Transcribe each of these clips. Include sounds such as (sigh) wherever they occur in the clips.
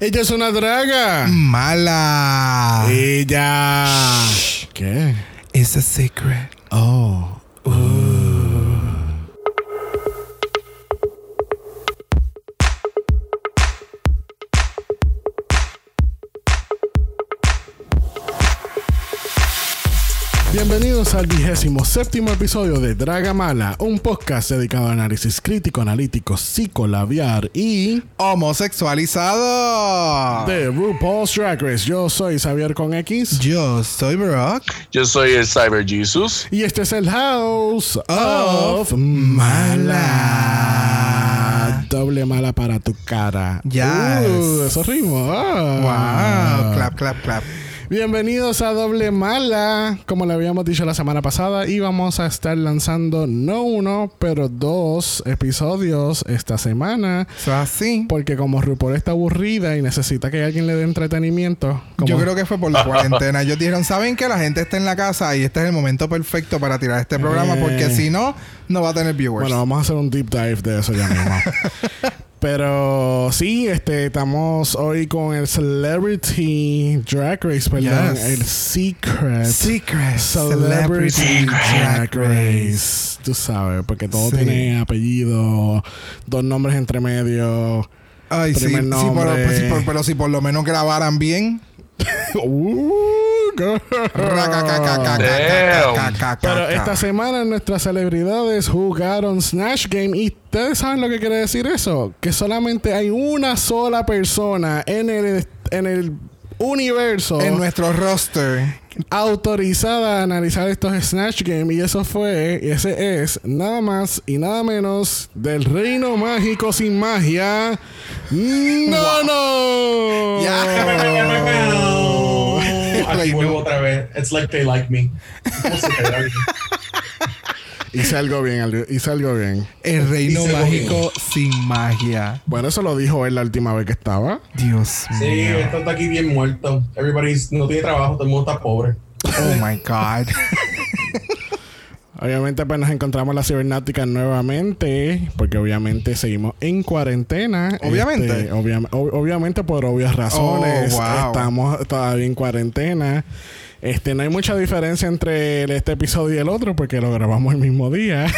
Ella es una draga. Mala. Ella. ¿Qué? It's a secret. Oh. Bienvenidos al vigésimo séptimo episodio de Draga Mala, un podcast dedicado a análisis crítico, analítico, psicolabiar y Homosexualizado. de RuPaul's Drag Race. Yo soy Xavier con X Yo soy Brock. Yo soy el Cyber Jesus. y este es el House of Of Mala. Doble mala para tu cara. Yes. Uh, eso ritmo. Ah. Wow. Clap, clap, clap. Bienvenidos a Doble Mala. Como le habíamos dicho la semana pasada, íbamos a estar lanzando no uno, pero dos episodios esta semana. So así. Porque como RuPaul está aburrida y necesita que alguien le dé entretenimiento. como- Yo creo que fue por la (laughs) cuarentena. Ellos dijeron, ¿saben que la gente está en la casa y este es el momento perfecto para tirar este programa? Eh. Porque si no, no va a tener viewers. Bueno, vamos a hacer un deep dive de eso ya mismo. (laughs) Pero sí, este, estamos hoy con el Celebrity Drag Race, perdón, Yes. el Secret. Secret. Celebrity Celebrity Drag Drag Race. Tú sabes, porque todo Sí. tiene apellido, dos nombres entre medio. Ay. Primer sí, pero, nombre. pues, sí, por- pero si por lo menos grabaran bien. Uh. Pero esta semana nuestras celebridades jugaron Snatch Game y ustedes saben lo que quiere decir eso, que solamente hay una sola persona en el en el universo En nuestro roster. Autorizada a analizar estos Snatch Game y eso fue, y ese es nada más y nada menos del reino mágico sin magia. (laughs) No, no. (laughs) Aquí vuelvo otra vez. It's like they like me. (laughs) ¿Cómo se te da? Hice algo bien, algo- hice algo bien. El reino mágico sin magia. Bueno, eso lo dijo él la última vez que estaba. Dios Sí, mío. esto está aquí bien muerto. Everybody's no tiene trabajo, todo el mundo está pobre. Oh my God. (laughs) Obviamente pues nos encontramos la cibernática nuevamente, porque obviamente seguimos en cuarentena. Obviamente. Este, obvia- ob- obviamente por obvias razones. Oh, wow. Estamos todavía en cuarentena. Este, no hay mucha diferencia entre el- este episodio y el otro porque lo grabamos el mismo día. (laughs)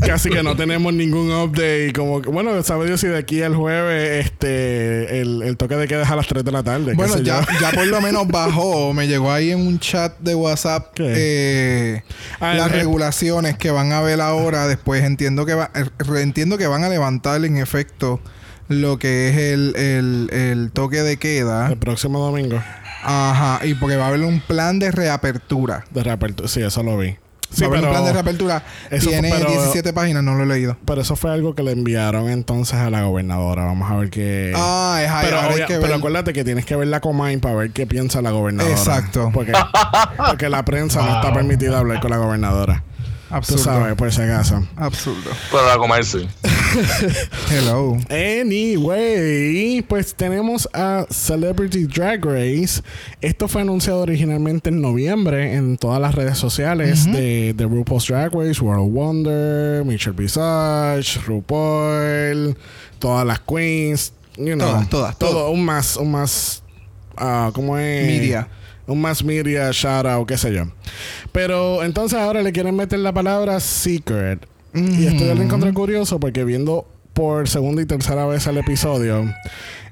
Casi que no tenemos ningún update. Como que, bueno, sabe Dios si de aquí al jueves este el, el toque de queda es a las 3 de la tarde. Bueno, ya, ya por lo menos bajó. Me llegó ahí en un chat de WhatsApp eh, Ah, las el- regulaciones que van a ver ahora. Después entiendo que va, eh, entiendo que van a levantar en efecto lo que es el, el, el toque de queda. El próximo domingo. Ajá. Y porque va a haber un plan de reapertura. De reapertura. Sí, eso lo vi. Sí, va a haber pero, un plan de reapertura. eso fue- Tiene pero- 17 páginas, no lo he leído. pero eso fue algo que le enviaron entonces a la gobernadora. Vamos a ver qué. Ah, es ahí, pero, obvia- que acuérdate que tienes que ver la Comain para ver qué piensa la gobernadora. Exacto. Porque, porque la prensa no está permitida hablar con la gobernadora. Tú Absurdo. sabes, por si acaso. Absurdo. Para comerse. (laughs) Hello. Anyway, pues tenemos a Celebrity Drag Race. Esto fue anunciado originalmente en noviembre en todas las redes sociales de, de RuPaul's Drag Race, World Wonder, Michelle Visage, RuPaul, todas las queens, you know, Todas, todas, todo, todo. un más, un más, ah, ¿cómo es? Media. Un más media, shout out, qué sé yo. Pero entonces ahora le quieren meter la palabra secret. Y esto yo lo encontré curioso porque viendo por segunda y tercera vez el episodio,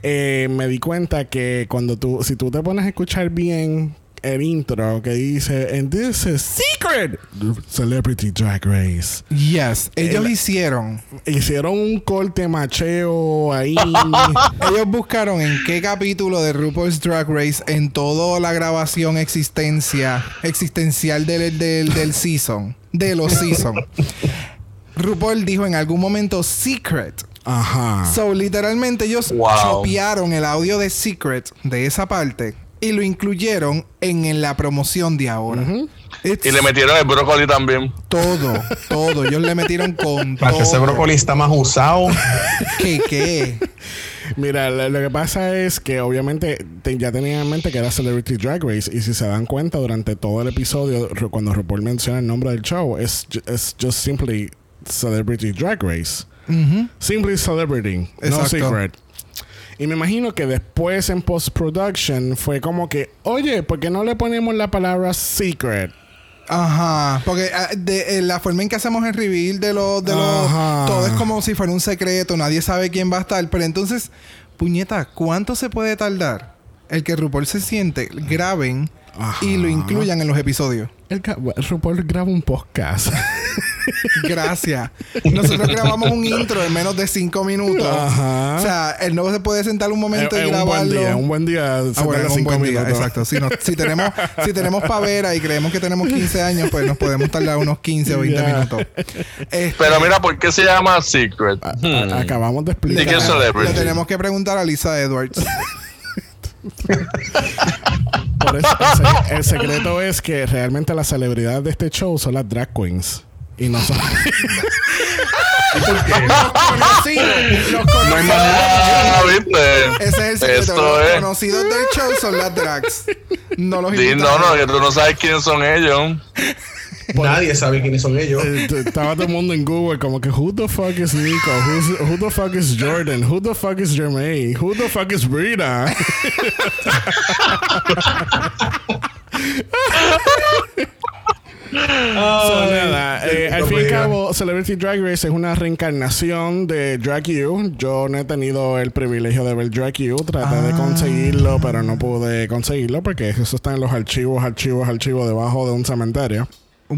eh, me di cuenta que cuando tú, si tú te pones a escuchar bien el intro que dice, and this is secret Celebrity Drag Race. Yes. Ellos El- hicieron. Hicieron un corte macheo ahí. (laughs) Ellos buscaron en qué capítulo de RuPaul's Drag Race en toda la grabación existencia existencial del, del, del season. De los season. RuPaul dijo en algún momento Secret. Ajá. So, literalmente ellos Wow. chopearon el audio de Secret de esa parte y lo incluyeron en, en la promoción de ahora. Y le metieron el brócoli también. todo, (laughs) todo. Ellos le metieron con Para que ese todo. brócoli está más usado. (laughs) ¿Qué, qué? Mira, lo, lo que pasa es que obviamente te- ya tenía en mente que era Celebrity Drag Race y si se dan cuenta durante todo el episodio, cuando RuPaul menciona el nombre del show, es, es just simply Celebrity Drag Race. Simply Celebrity, no. Secret. Y me imagino que después en post-production fue como que, oye, ¿por qué no le ponemos la palabra secret? Ajá, porque ah, de, eh, la forma en que hacemos el reveal de los de los todo es como si fuera un secreto, nadie sabe quién va a estar, pero entonces, puñeta, ¿cuánto se puede tardar el que RuPaul se siente, graben y lo incluyan en los episodios? El, RuPaul graba un podcast. (laughs) Gracias. Nosotros grabamos un intro en menos de cinco minutos. Ajá. O sea, él no se puede sentar un momento Es y un buen grabarlo. día, un buen día. Ah, bueno, un buen día, exacto. Si, no- si tenemos, si tenemos pavera y creemos que tenemos 15 años, pues nos podemos tardar unos 15 o 20 Ya. minutos. Este, Pero mira, ¿por qué se llama Secret? A- Hmm. Acabamos de explicar. ¿De qué celebrity? le tenemos que preguntar a Lisa Edwards. (laughs) Por eso, el, se- el secreto es que realmente las celebridades de este show son las drag queens. Y no son. (laughs) conocidos. Los conocidos. ¿viste? Ese es el secreto. Los conocidos del show son las drags. No los invitados. no, no, que tú no sabes quiénes son ellos. Nadie sabe quiénes son ellos. Eh, Estaba todo el mundo en Google como que who the fuck is Nico? Who's, who the fuck is Jordan? Who the fuck is Jermaine? Who the fuck is Brita? So, nada, eh, al fin y al cabo, Celebrity Drag Race es una reencarnación de Drag U. Yo no he tenido el privilegio de ver Drag U. Traté de conseguirlo, pero no pude conseguirlo porque eso está en los archivos, archivos, archivos debajo de un cementerio.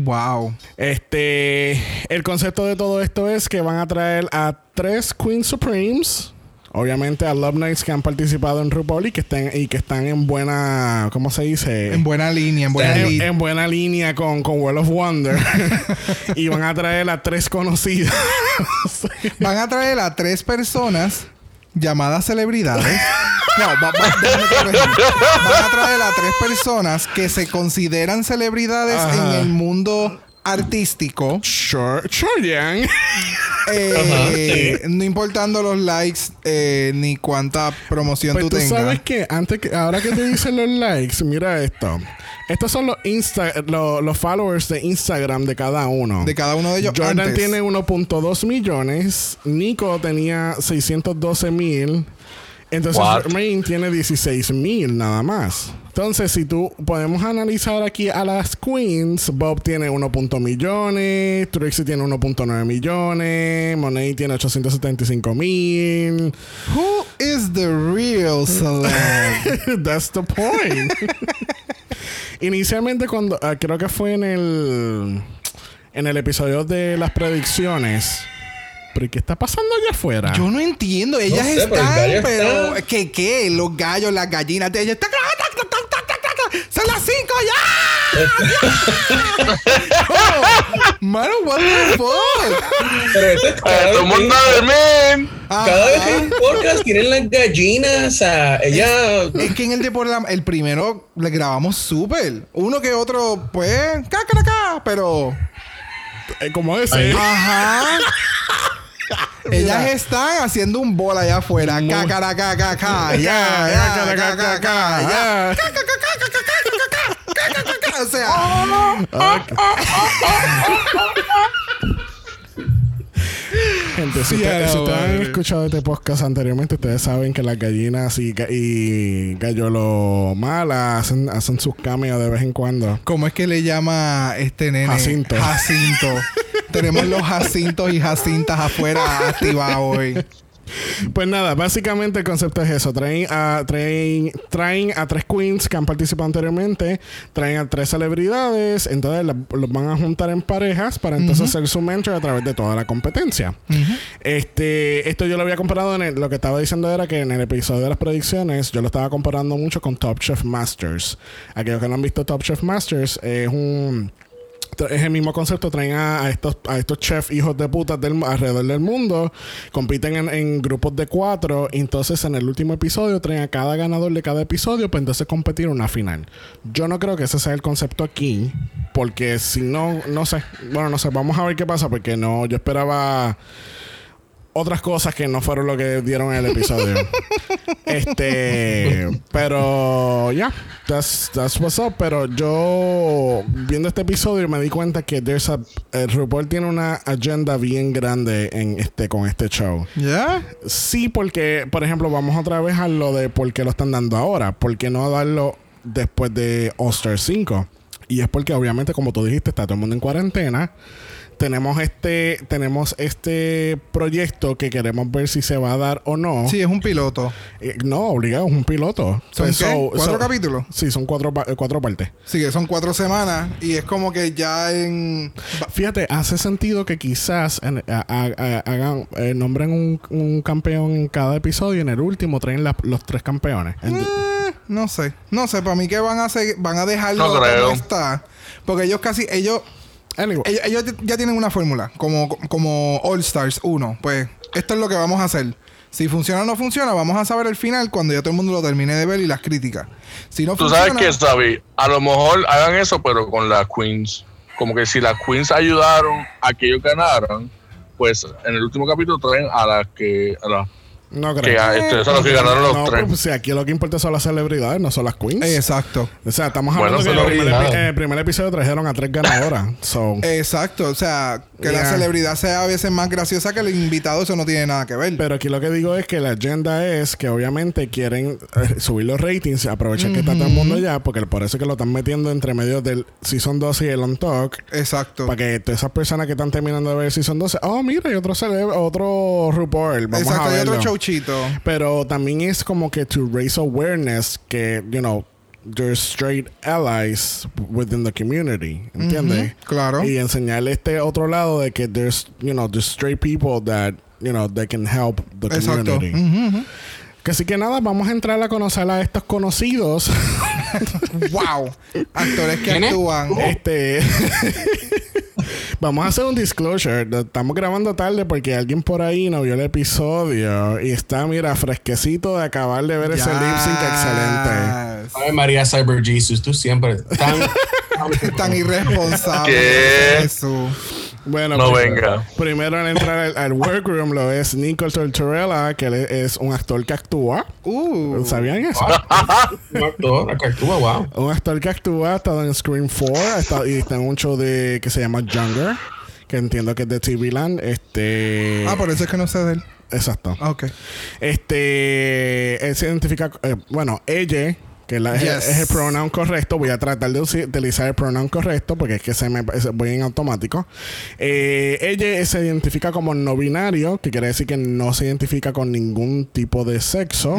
Wow. Este, el concepto de todo esto es que van a traer a tres Queen Supremes. Obviamente a Love Nights que han participado en RuPaul y que están, y que están en buena, ¿cómo se dice? En buena línea, en buena en, línea. en buena línea con, con World of Wonder. (laughs) (laughs) y van a traer a tres conocidas. Van a traer a tres personas llamadas celebridades. (laughs) No, va- va- déjame corregir. Van a traer a tres personas que se consideran celebridades en el mundo artístico. sure, sure, Yang. Eh, No importando los likes eh, ni cuánta promoción Pues tú tú tengas. sabes que antes que ahora que te dicen los likes, mira esto. Estos son los Insta, lo- los followers de Instagram de cada uno. De cada uno de ellos. Jordan antes. tiene 1.2 millones. Nico tenía 612 mil. Entonces What? Main tiene 16 mil nada más. Entonces, si tú podemos analizar aquí a las queens, Bob tiene 1.1 millones, Trixie tiene 1.9 millones, Monet tiene 875 mil. Who is the real celeb? (laughs) That's the point. (laughs) Inicialmente cuando ah, creo que fue en el en el episodio de las predicciones. Pero ¿y ¿qué está pasando allá afuera? Yo no entiendo. Ellas sé, pero están, pero... está- ¿Qué qué? Los gallos, las gallinas de ellas... ¡Son las cinco ya! ¡Ya! (laughs) Mano, what the fuck? Pero esto es Eh, cada todo el mundo dormir. Cada vez que hay un podcast tienen las gallinas. O sea, ella. Es que en el de por la- el primero le grabamos súper. Uno que otro, pues, caca, pero. Eh, como ese. Ahí. Ajá. (laughs) Ellas están haciendo un bol allá afuera. Muy- Cacaracacaca. Ya, ya, Ya, cacacaca, ya. ya. O sea, Gente, si, ustedes, si ustedes han escuchado este podcast anteriormente, ustedes saben que las gallinas y, ga- y Gallolo Mala hacen, hacen sus cameos de vez en cuando. ¿cómo es que le llama este nene? Jacinto. Jacinto. Tenemos los Jacintos y Jacintas afuera activados hoy. Pues nada, básicamente el concepto es eso. Traen a, traen, traen a tres queens que han participado anteriormente, traen a tres celebridades, entonces la- los van a juntar en parejas para entonces hacer su mentor a través de toda la competencia. Este, esto yo lo había comparado en el- lo que estaba diciendo era que en el episodio de las predicciones yo lo estaba comparando mucho con Top Chef Masters. Aquellos que no han visto Top Chef Masters es un es el mismo concepto, traen a, estos a estos chefs hijos de putas del, alrededor del mundo, compiten en, grupos de cuatro, y entonces en el último episodio traen a cada ganador de cada episodio para entonces competir una final. Yo no creo que ese sea el concepto aquí, porque si no, no sé, bueno, no sé, vamos a ver qué pasa, porque no, yo esperaba otras cosas que no fueron lo que dieron en el episodio. (laughs) Este, pero ya, that's, that's what's up. Pero yo viendo este episodio me di cuenta que there's a, el RuPaul tiene una agenda bien grande en este con este show. ¿Ya? Sí, porque, por ejemplo, vamos otra vez a lo de por qué lo están dando ahora. ¿Por qué no darlo después de All Star 5? Y es porque, obviamente, como tú dijiste, está todo el mundo en cuarentena. Tenemos este, tenemos este proyecto que queremos ver si se va a dar o no. Sí, es un piloto. Eh, no, obligado, es un piloto. ¿Son So- qué? ¿Cuatro so- capítulos? Sí, son cuatro, eh, cuatro partes. Sí, que son cuatro semanas y es como que ya en... Fíjate, hace sentido que quizás en- a- a- a- hagan, eh, nombren un, un campeón en cada episodio y en el último traen la- los tres campeones. Eh, no sé. No sé, para mí que van a seguir, van a dejarlo No creo. está. Porque ellos casi, ellos, Anyway, ellos, ellos ya tienen una fórmula, como, como All Stars 1. Pues esto es lo que vamos a hacer. Si funciona o no funciona, vamos a saber el final cuando ya todo el mundo lo termine de ver y las críticas. Si no Tú funciona, sabes que, Sabi, a lo mejor hagan eso, pero con las Queens. Como que si las Queens ayudaron a que ellos ganaran, pues en el último capítulo traen a las que. A las no que creo. a- este, son los que ganaron los no, tres. pues, si aquí lo que importa son las celebridades, no son las queens. Exacto. o sea, estamos Bueno, hablando que en el primer, epi- el primer episodio trajeron a tres ganadoras. so, Exacto. O sea, que la celebridad sea a veces más graciosa que el invitado, eso no tiene nada que ver. Pero aquí lo que digo es que la agenda es que obviamente quieren eh, subir los ratings, aprovechar que está todo el mundo ya, porque por eso es que lo están metiendo entre medio del Season 12 y el On Talk. Exacto. Para que todas esas personas que están terminando de ver Season 12, oh, mira, hay otro, cele- otro RuPaul. Vamos Exacto, a hay otro showchito. Pero también es como que to raise awareness que, you know, there's straight allies within the community. ¿Entiendes? claro. Y enseñarle este otro lado de que there's, you know, there's straight people that, you know, they can help the Exacto. community. Ujú. Que así que nada, vamos a entrar a conocer a estos conocidos. (laughs) wow. Actores que actúan. este. (laughs) Vamos a hacer un disclosure. Estamos grabando tarde porque alguien por ahí no vio el episodio y está, mira, fresquecito de acabar de ver ese lip sync excelente. Ay, María Cyber Jesus, tú siempre tan. (laughs) Tan irresponsable. ¿Qué? Jesús. Bueno, No pues, venga. Primero en entrar al, al workroom lo es Nicole Tortorella, que es un actor que actúa. Uh. ¿Sabían eso? (laughs) Un actor que actúa, wow. Un actor que actúa, ha estado en Scream 4 ha estado- y está en un show de que se llama Younger, que entiendo que es de TV Land. Este. Ah, por eso es que no sé de él. Exacto. Ah, Ok. Este. Él se identifica. eh, bueno, ella. Que la- es, Yes. es el pronoun correcto. Voy a tratar de utilizar el pronoun correcto porque es que se me voy en automático. Eh, ella se identifica como no binario, que quiere decir que no se identifica con ningún tipo de sexo.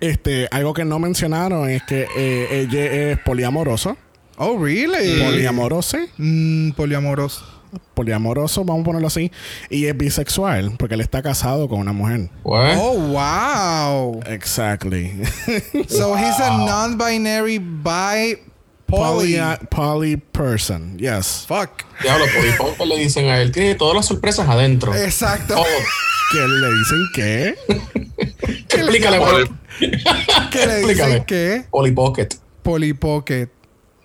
Este, algo que no mencionaron es que eh, ella es poliamoroso. Oh, really? Poliamorose. Mm, poliamoroso. Poliamoroso, vamos a ponerlo así. Y es bisexual, porque él está casado con una mujer. What? Oh, wow. Exactly. (laughs) So he's a non-binary bi poly, poly. poly person, yes. Fuck. Diablo, poco le dicen a él, tiene todas las sorpresas adentro. Exacto. Todo. ¿Qué le dicen qué? (laughs) Explícale, Poli- por ¿Qué le dicen Explícale. qué? Polly Pocket. Polly Pocket.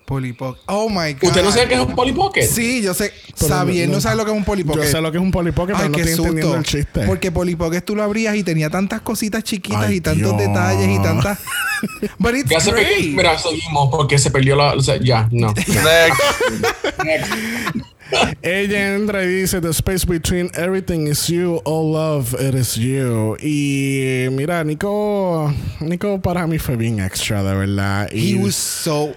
Polly Pocket. Oh my God. ¿Usted no sabe qué es un Polly Pocket? Sí, yo sé. Pero Sabiendo, no- no sabe lo que es un Polly Pocket. Yo sé lo que es un Polly Pocket, pero Ay, no qué estoy entendiendo susto. el chiste. Porque Polly Pocket tú lo abrías y tenía tantas cositas chiquitas Ay, y tantos Dios. detalles y tantas. (laughs) But it's Ya se. Mira, seguimos porque se perdió la. O sea, ya, no. Next. Ella entra y dice: The space between everything is you, all love, it is you. Y mira, Nico, Nico para mí fue bien extra, de verdad. Y, He was so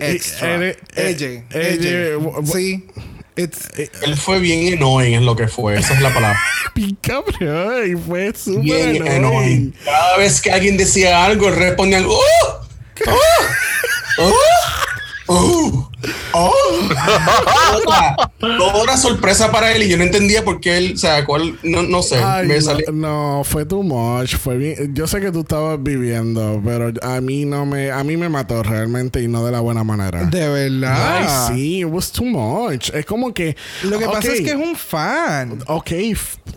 extra. eh, eh, AJ. eh, AJ. eh, Sí. It's, Él fue bien annoying, es lo que fue. Esa es la palabra. (laughs) y fue súper Bien annoying. annoying. Cada vez que alguien decía algo, él respondía algo. ¡Oh! ¡Oh! ¡Oh! ¡Oh! Otra, otra sorpresa para él y yo no entendía por qué él, o sea, cuál, no, no sé, Ay, me no, salió. no, fue too much. Fue bien. Yo sé que tú estabas viviendo, pero a mí no me, a mí me mató realmente y no de la buena manera. de verdad. Ay, sí, it was too much. Es como que. Lo que pasa ok, es que es un fan. Ok,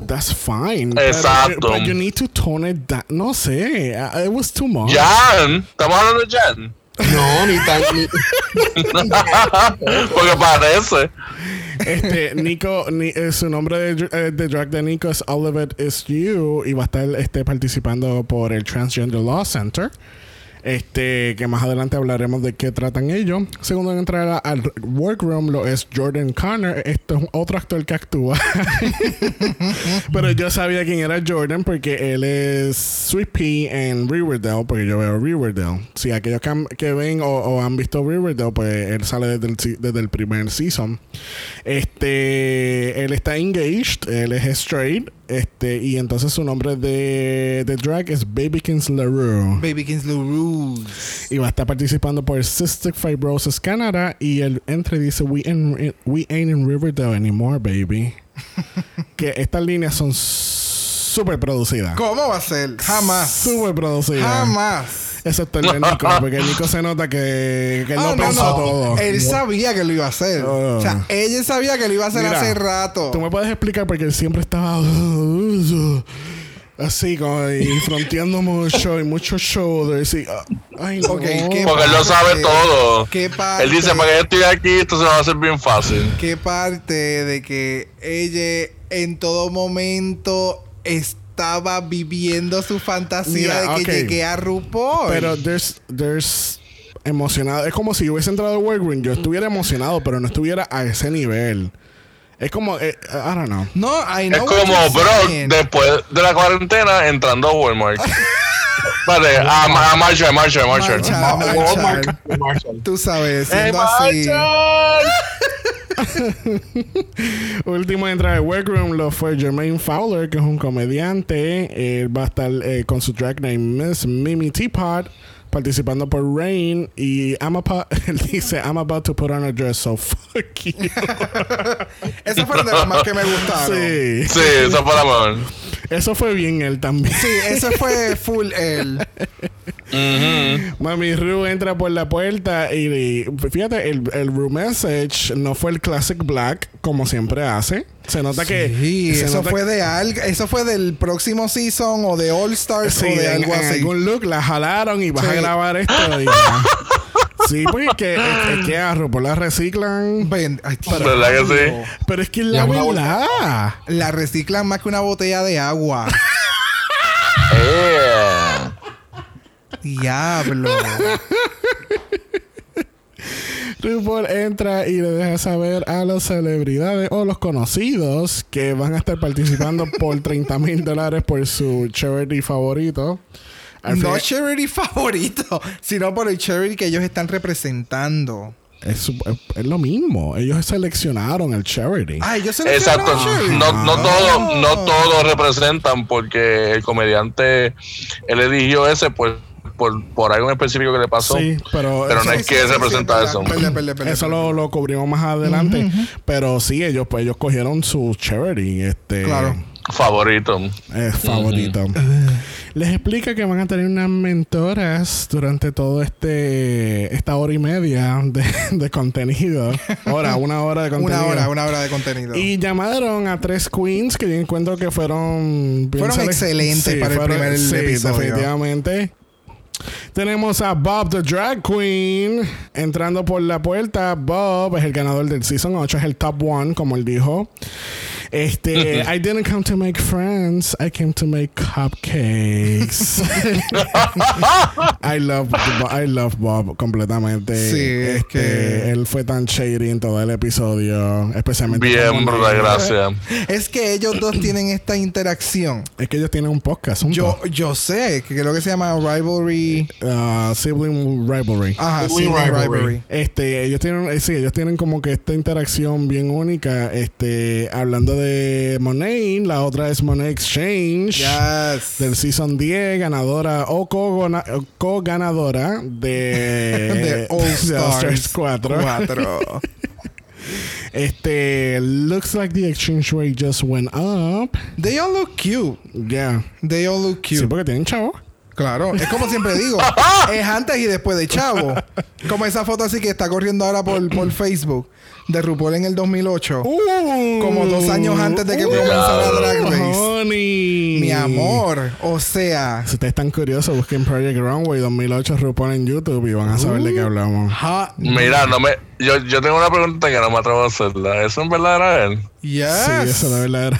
that's fine. Exacto. But, you need to tone it down. No sé. It was too much. Jan. Estamos hablando de Jan. No, ni tan. ni- (laughs) Porque parece. Este, Nico, ni- eh, su nombre de, eh, de drag de Nico es All of It Is You y va a estar este, participando por el Transgender Law Center. Este, que más adelante hablaremos de qué tratan ellos. Segundo en entrar al workroom lo es Jordan Connor. Esto es otro actor que actúa. (laughs) Pero yo sabía quién era Jordan porque él es Sweet Pea en Riverdale, porque yo veo Riverdale. Si aquellos que, que ven o, o han visto Riverdale, pues él sale desde el, desde el primer season. Este, él está engaged, él es straight, este, y entonces su nombre de, de drag es Babykins LaRue. Baby Kingsley Rules. Y va a estar participando por Cystic Fibrosis Canada. Y el entre dice: We, in- we ain't in Riverdale anymore, baby. (laughs) que estas líneas son súper producidas. ¿Cómo va a ser? Jamás. Súper producidas. Jamás. Excepto el de Nico, (laughs) porque Nico se nota que, que él Ah, no pensó todo. Él sabía que lo iba a hacer. Oh. O sea, ella sabía que lo iba a hacer Mira, hace rato. Tú me puedes explicar porque él siempre estaba así, como y fronteando mucho y muchos shoulders. Y, ah, ay, no. Ok, ¿qué Porque él lo sabe todo. ¿Qué parte, Él dice, para que yo estoy aquí, esto se va a hacer bien fácil. qué parte de que ella en todo momento estaba viviendo su fantasía de que llegué a RuPaul? Pero there's, there's emocionado. Es como si yo hubiese entrado al workroom. Yo estuviera emocionado, pero no estuviera a ese nivel. Es como, eh, I don't know. no, I Es know what como Brock saying. después de la cuarentena entrando a Walmart. (laughs) Vale, a, a Marshall, Marshall, Marshall. Marshall. Ma- Marshall. Walmart, Marshall. Tú sabes, ¡Hey, siendo así. (laughs) (laughs) Último en entrar al workroom lo fue Jermaine Fowler, que es un comediante. Él va a estar eh, con su drag name Miss Mimi Teapot. Participando por Rain y I'm about, (laughs) él dice I'm about to put on a dress so fuck you. (laughs) Eso fue de las más que me gustaron. sí. Sí, eso fue la mejor. Eso fue bien él también. Sí, eso fue full él. Mami Ru entra por la puerta y, y fíjate, el, el room message no fue el classic black como siempre hace. Se nota que. Sí, se eso nota fue de algo, eso fue del próximo season o de All Stars Sí, o de en, algo en así. algún look la jalaron y vas a grabar esto. (laughs) y sí, porque es que, es, es que a RuPaul la reciclan. Ven, ay, tío. ¿Verdad que sí? Pero es que la verdad. La reciclan más que una botella de agua. (laughs) Eh. Diablo. RuPaul entra y le deja saber a las celebridades o los conocidos que van a estar participando (laughs) por 30 mil dólares por su charity favorito. Al no fin- charity favorito, sino por el charity que ellos están representando. es, su- es- es lo mismo. Ellos seleccionaron el charity. Ah, ellos se Exacto. No, no Ah. todos no todos representan porque el comediante él eligió ese por, por, por algo en específico que le pasó. sí, pero, Pero eso, no es que representa eso. eso lo, lo cubrimos más adelante. Pero sí, ellos pues ellos cogieron su charity, este Claro. Favorito. eh, favorito. Les explica que van a tener unas mentoras durante todo este esta hora y media de, (laughs) de contenido. Hora, una hora de contenido. (laughs) Una hora, una hora de contenido. Y llamaron a tres queens que yo encuentro que fueron... bien Fueron excelentes para el primer sí, episodio. definitivamente. Tenemos a Bob the Drag Queen entrando por la puerta. Bob es el ganador del Season 8, es el top one, como él dijo. Este, (laughs) I didn't come to make friends, I came to make cupcakes. (laughs) I love, I love Bob completamente. Sí, es Este, que- él fue tan shady en todo el episodio, especialmente Bien, Monet. gracias. Es que ellos dos (clears throat) tienen esta interacción. Es que ellos tienen un podcast, un Yo, yo sé que creo que se llama Rivalry. uh, sibling rivalry. Ajá, Sibling sí, rivalry. rivalry. Este, ellos tienen, eh, sí, ellos tienen como que esta interacción bien única. Este, hablando de Monet, la otra es Monet Exchange. Yes. Del Season 10, ganadora o co-gana- o co-ganadora (laughs) de, de All Stars 4. 4. (laughs) Este, looks like the exchange rate just went up. They all look cute. Yeah. They all look Sí, cute. porque tienen chavo. Claro, es como siempre digo, (laughs) es antes y después de Chavo. Como esa foto así que está corriendo ahora por, por Facebook de RuPaul en el 2008. Uh, Como dos años antes de que uh, comenzara Drag Race. honey. Mi amor, o sea, Si ustedes están curiosos, busquen Project Runway 2008 RuPaul en YouTube y van a saber de qué hablamos. hot Mira, no me, yo, yo tengo una pregunta que no me atrevo a hacerla. ¿Eso en verdad era él? yes. Sí, eso la verdad era.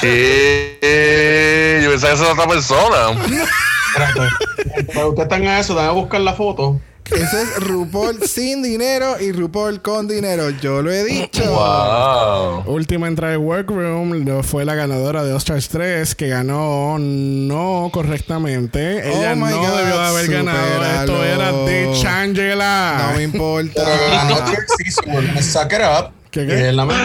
¿Qué? Yo pensaba que esa era otra persona. Cuando ustedes están a eso, van a buscar la foto. Ese es RuPaul sin dinero y RuPaul con dinero. Yo lo he dicho. Wow. Última entrada de Workroom fue la ganadora de All-Stars 3 que ganó no correctamente. Ella Oh my no God, debió de haber ganado. Esto era de Changela. No me importa. Ganó Trick Season. ¿Qué, qué? Es la mejor.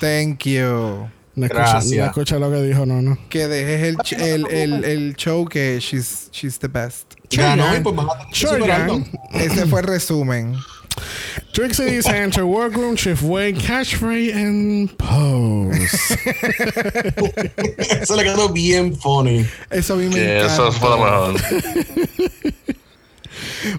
Thank you. no, escucha, escucha lo que dijo, no, no. Que dejes el, ch- el, el, el show que she's, she's the best. Ganó y pues. Ese fue el resumen. Trixie dice enter workroom, shift way, catchphrase and pose. (laughs) Eso le quedó bien funny. Eso a mí me encanta. eso fue lo mejor. (laughs)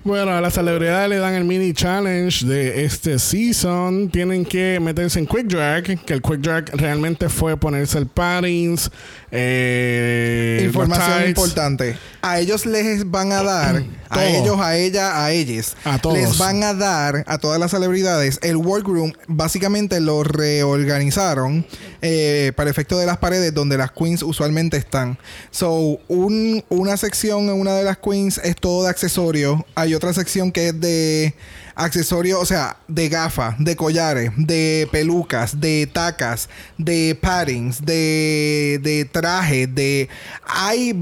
bueno, a las celebridades le dan el mini challenge de este season. Tienen que meterse en Quick Drag, que el Quick Drag realmente fue ponerse el paddings, eh, Información importante. A ellos les van a dar, a ellos, a ella, a ellos, A todos. les van a dar a todas las celebridades el workroom. Básicamente lo reorganizaron eh, para efecto de las paredes donde las queens usualmente están. So, un- una sección en una de las queens es todo de accesorios. Hay otra sección que es de accesorios, o sea, de gafas, de collares, de pelucas, de tacas, de paddings, de, de trajes, de... Hay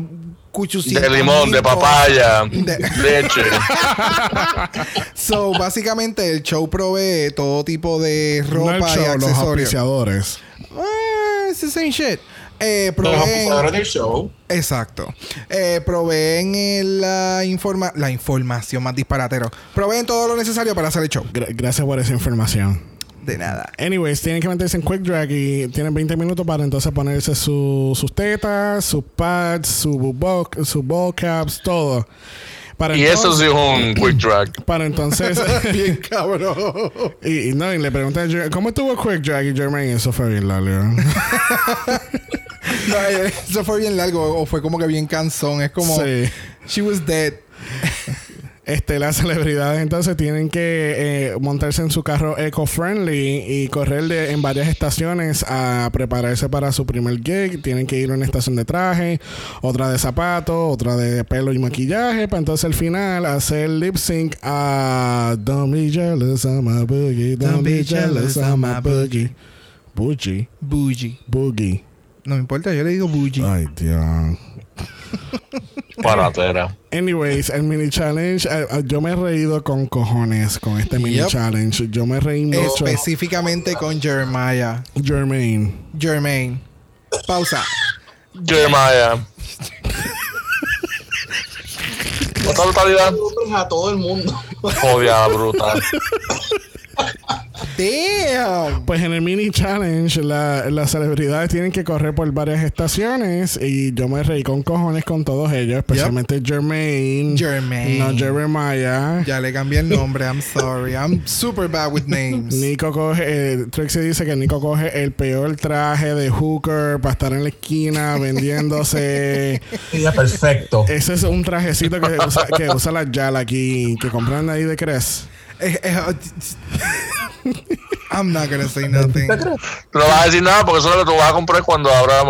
De limón, de papaya, De- (laughs) leche. (laughs) So, básicamente el show provee todo tipo de No ropa el show, y los accesorios. auspiciadores. Eh, it's the same shit. Eh, Los proveen, auspiciadores del show. exacto. Eh, proveen eh, la, informa la información más disparatero. Proveen todo lo necesario para hacer el show. Gra- gracias por esa información. De nada. Anyways, tienen que meterse en Quick Drag y tienen 20 minutos para entonces ponerse su- sus tetas, sus pads, su ball, su ball caps, todo. Para Y eso sí es un quick drag. (clears throat) Para entonces. (laughs) Bien cabrón. y, y no, y le pregunté a Jer- ¿cómo estuvo Quick Drag? Y Jermaine, eso fue bien largo. (laughs) No, eh, eso fue bien largo o fue como que bien cansón. Es como... Sí. She was dead. Este, las celebridades entonces tienen que eh, montarse en su carro eco-friendly y correr de- en varias estaciones a prepararse para su primer gig. Tienen que ir a una estación de traje, otra de zapatos, otra de pelo y maquillaje, para entonces al final hacer lip sync a Don't be jealous of my boogie, don't, be jealous of my boogie. Boogie, Bougie. boogie. No me importa, yo le digo bougie. Ay, Dios. Paratera. Anyways, el mini challenge, eh, eh, yo me he reído con cojones con este mini Yep. challenge. Yo me reí mucho. Específicamente con Jeremiah. Jermaine. Jermaine. Pausa. Jeremiah. (laughs) Otra brutalidad. A todo el mundo. Jodia brutal. (laughs) Damn. Pues en el mini challenge, la- las celebridades tienen que correr por varias estaciones y yo me reí con cojones con todos ellos, especialmente Jermaine. Jermaine. No Jeremiah. Ya le cambié el nombre. I'm sorry. I'm super bad with names. Nico coge, eh, Trixie dice que Nico coge el peor traje de hooker para estar en la esquina vendiéndose. (laughs) Ya, perfecto. Ese es un trajecito que usa, que usa la Yala aquí, que compran ahí de Cres. I'm not gonna say nothing. Tú no vas a decir nada porque eso es lo que tú vas a comprar cuando abra.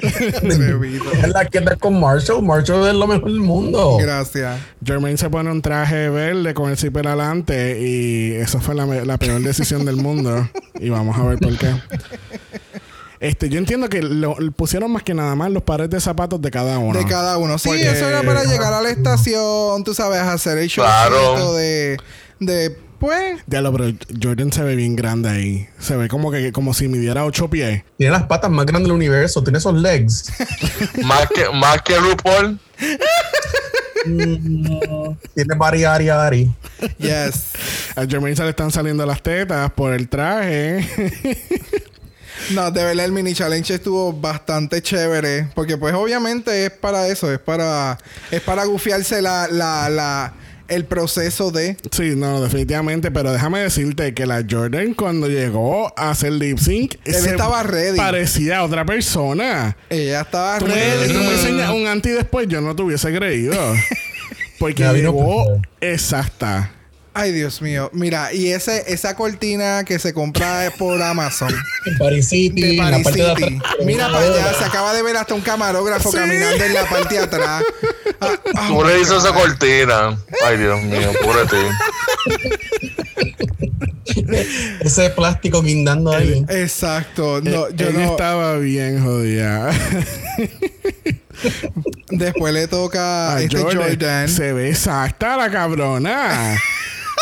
Atrevido. Es la que está con Marshall. Marshall es lo mejor del mundo. Gracias. Jermaine se pone un traje verde con el zipper adelante y esa fue la, la peor decisión del mundo. Y vamos a ver por qué. Este, yo entiendo que lo, pusieron más que nada más los pares de zapatos de cada uno. De cada uno. Sí, Porque- eso era para llegar a la estación, tú sabes, hacer el show Claro. de, de, pues, Diablo, pero Jordan se ve bien grande ahí. Se ve como que como si midiera ocho pies. Tiene las patas más grandes del universo. Tiene esos legs. (laughs) Más que, más que RuPaul. Tiene bari, ari, ari. yes. A Jermaine se le están saliendo las tetas por el traje. (laughs) No, de verdad el mini challenge estuvo bastante chévere. Porque pues obviamente es para eso, es para. Es para gufiarse la, la, la, el proceso de. Sí, no, definitivamente, pero déjame decirte que la Jordan cuando llegó a hacer lip sync, Él se estaba ready. Parecía otra persona. Ella estaba Tú me, ready. tú me enseñas un anti después, yo no te hubiese creído. (laughs) Porque llegó exacta. Ay, Dios mío. Mira, y ese, esa cortina que se compra por Amazon. (laughs) En Paris City, de en la Paris parte de City. atrás. Mira para allá, se acaba de ver hasta un camarógrafo Sí. caminando en la parte de atrás. (laughs) Ah, ah, Tú le hizo esa cortina. Ay, Dios mío, pobre ti. (laughs) Ese plástico guindando ahí. Exacto. No, Eh, yo no. estaba bien jodida. Después le toca A a este Jordan. Se ve exacta la cabrona.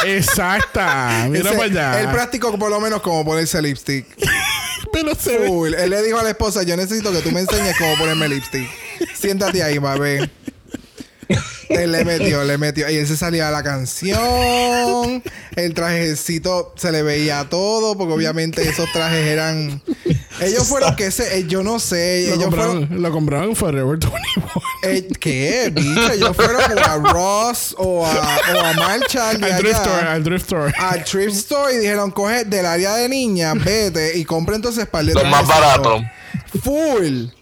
Exacta. Mira Ese- para allá. Él practicó por lo menos como ponerse lipstick. (laughs) Pero se ve. Él le dijo a la esposa, yo necesito que tú me enseñes cómo ponerme lipstick. Siéntate ahí, ver Él le metió, le metió. Y él se salía a la canción. El trajecito se le veía todo, porque obviamente esos trajes eran. Ellos fueron que ese, eh, yo no sé. Lo ellos compraron, fueron. lo compraron en Forever 21. eh, ¿Qué? Bicho, ellos fueron o a Ross o a, o a al thrift allá store, al thrift store. al thrift store y dijeron, coge del área de niñas, vete y compra entonces par de Los más trajecitos". baratos. Full.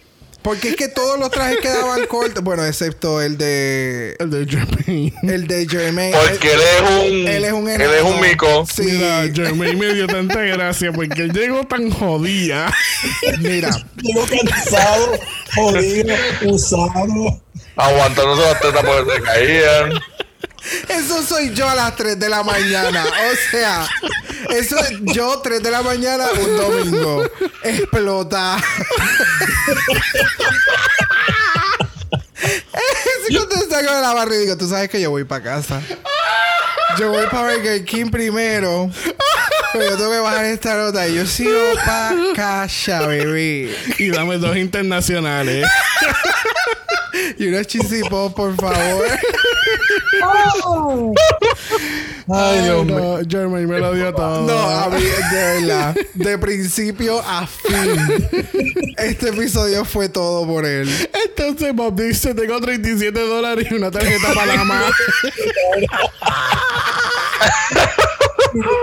Porque es que todos los trajes quedaban cortos. Bueno, excepto el de. El de Jermaine. El de Jermaine. Porque él es un. Él es un Él es un mico. Sí. Mira, Jermaine me dio tanta gracia porque él llegó tan jodida. Mira. Llego cansado, jodido, usado. Aguantándose las tetas porque se caían. Eso soy yo a las 3 de la mañana. O sea, eso es yo 3 de la mañana un domingo. Explota. Es cuando salgo de la barra y digo, tú sabes que yo voy para casa. Yo voy para Burger King primero. Pero yo tengo que bajar esta nota y yo sigo para casa, bebé. Y dame dos internacionales. Y unos chisipos, por favor. Ay, Dios mío. Jermaine me lo dio todo. No, a mí, de verdad, de principio a fin, este episodio fue todo por él. Entonces Bob dice, tengo 37 dólares y una tarjeta para la.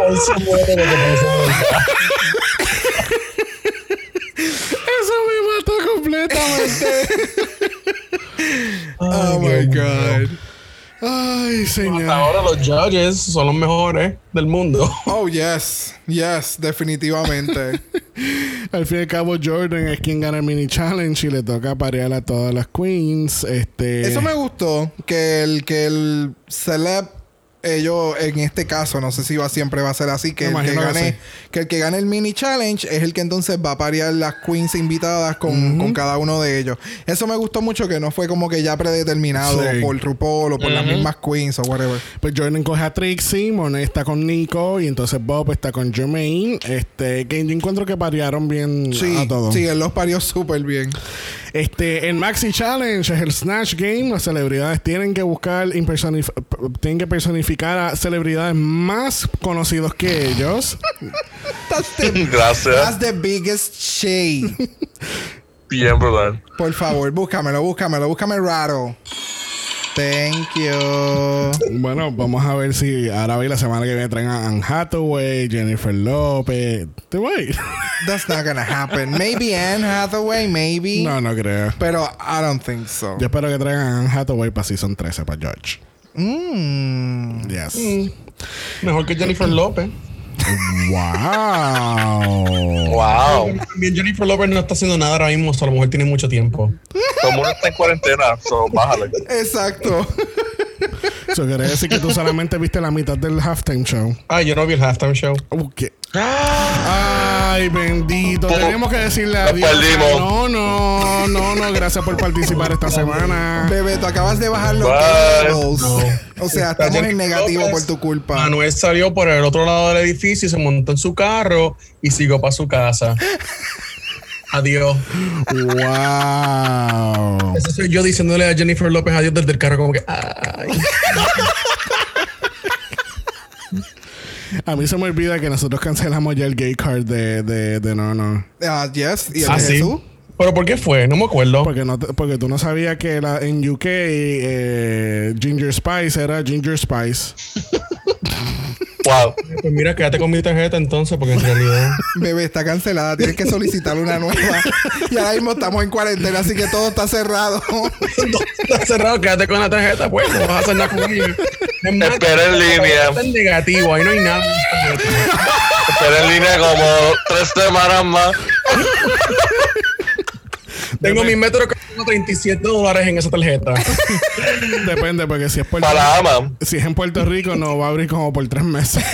Hoy se muere. Eso me mató completamente. Oh my. God. Ay, Hasta señor. ahora los judges son los mejores del mundo. (laughs) Oh, yes. Yes, definitivamente. (laughs) Al fin y al cabo, Jordan es quien gana el mini challenge y le toca parear a todas las queens. Este. Eso me gustó. Que el, que el celeb, ellos, en este caso, no sé si va siempre va a ser así, que, el que, gane, sí. que el que gane el mini challenge es el que entonces va a parear las queens invitadas con, con cada uno de ellos. Eso me gustó mucho que no fue como que ya predeterminado Sí. por RuPaul o por las mismas queens o whatever. Pues Jordan coge a Trixie, Monet está con Nico y entonces Bob está con Jermaine. Este, que yo encuentro que parearon bien Sí, a todos. sí, él los parió súper bien. Este, el Maxi Challenge es el Snatch Game. Las celebridades tienen que buscar, tienen que personificar a celebridades más conocidos que ellos. That's (laughs) the, Gracias. that's the biggest shade. Bien, brutal. Por favor, búscamelo, búscamelo, búscame raro. Thank you. bueno, vamos a ver si ahora hoy la semana que viene traen a Anne Hathaway, Jennifer López. Te voy. (laughs) That's not gonna happen. Maybe Anne Hathaway, maybe. no, no creo. Pero I don't think so. Yo espero que traigan a Anne Hathaway para Season 13 para George. Mm. Yes. Mejor que Jennifer López. wow. Wow. También Jennifer López no está haciendo nada ahora mismo, o sea, a lo mejor tiene mucho tiempo. Todo el mundo está en cuarentena, so bájale. Exacto. Eso quiere decir que tú solamente viste la mitad del halftime show. Ah, yo no vi el halftime show. Uh, ¿qué? Ay, bendito. Tenemos que decirle Nos adiós. perdimos. No, no, no, no. Gracias por participar esta semana. Bebé, tú acabas de bajar los. No. O sea, estamos en negativo López, por tu culpa. Manuel salió por el otro lado del edificio y se montó en su carro y siguió para su casa. (laughs) Adiós. Wow. Ese soy yo diciéndole a Jennifer López adiós desde el carro como que... Ay. (laughs) A mí se me olvida que nosotros cancelamos ya el gay card de, de, de no, no. Ah, yes. ¿Y el Ah, de sí. Jesús? ¿Pero por qué fue? No me acuerdo. Porque, no te- porque tú no sabías que la, en UK eh, Ginger Spice era Ginger Spice. (laughs) Wow. Pues mira, quédate con mi tarjeta entonces, porque en realidad. Bebé, está cancelada. Tienes que solicitar una nueva. y ahora mismo estamos en cuarentena, así que todo está cerrado. (laughs) Está cerrado, quédate con la tarjeta, pues. No vas a hacer nada con Espera en línea. Está en negativo, ahí no hay nada. Espera en línea como tres semanas más. Tengo mi metro que tengo 37 dólares en esa tarjeta. (laughs) Depende, porque si es, Puerto, Para ama. si es en Puerto Rico, no va a abrir como por tres meses. (laughs)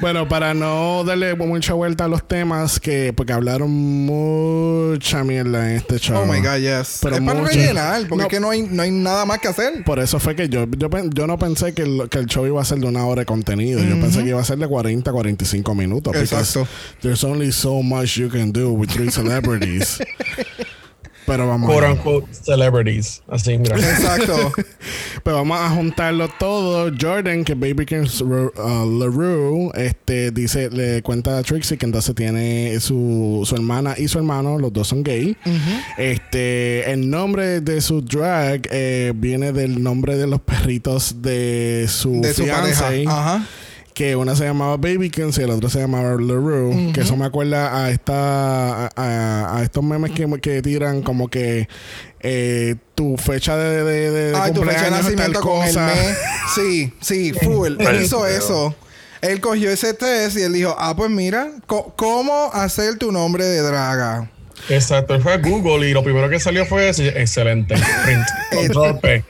bueno, para no darle mucha vuelta a los temas, que porque hablaron mucha mierda en este show. oh my God, yes. Pero es para mucho. rellenar, porque No. es que no hay, no hay nada más que hacer. Por eso fue que yo, yo, yo no pensé que el, que el show iba a ser de una hora de contenido. Yo pensé que iba a ser de 40, 45 minutos. Exacto. There's only so much you can do with three celebrities. (laughs) Pero vamos Quote a, unquote celebrities. Así, mira. Exacto. (laughs) pero vamos a juntarlo todo. Jordan, que Baby King uh, LaRue, este, dice, le cuenta a Trixie que entonces tiene su, su hermana y su hermano, los dos son gay. Este, el nombre de su drag eh, viene del nombre de los perritos de su De su pareja. Ajá. Que una se llamaba Babykins y el otro se llamaba LaRue. Que eso me acuerda a esta a, a- a estos memes que, que tiran como que eh, tu fecha de, de, de- de Ay, tu fecha de cumpleaños es tal nacimiento con el cosa. mes. Sí, sí, (laughs) full. Él hizo eso. Él cogió ese test y él dijo, ah, pues mira, ¿cómo hacer tu nombre de draga? Exacto. Fue Google y lo primero que salió fue ese. Excelente. Print. (laughs) Control P.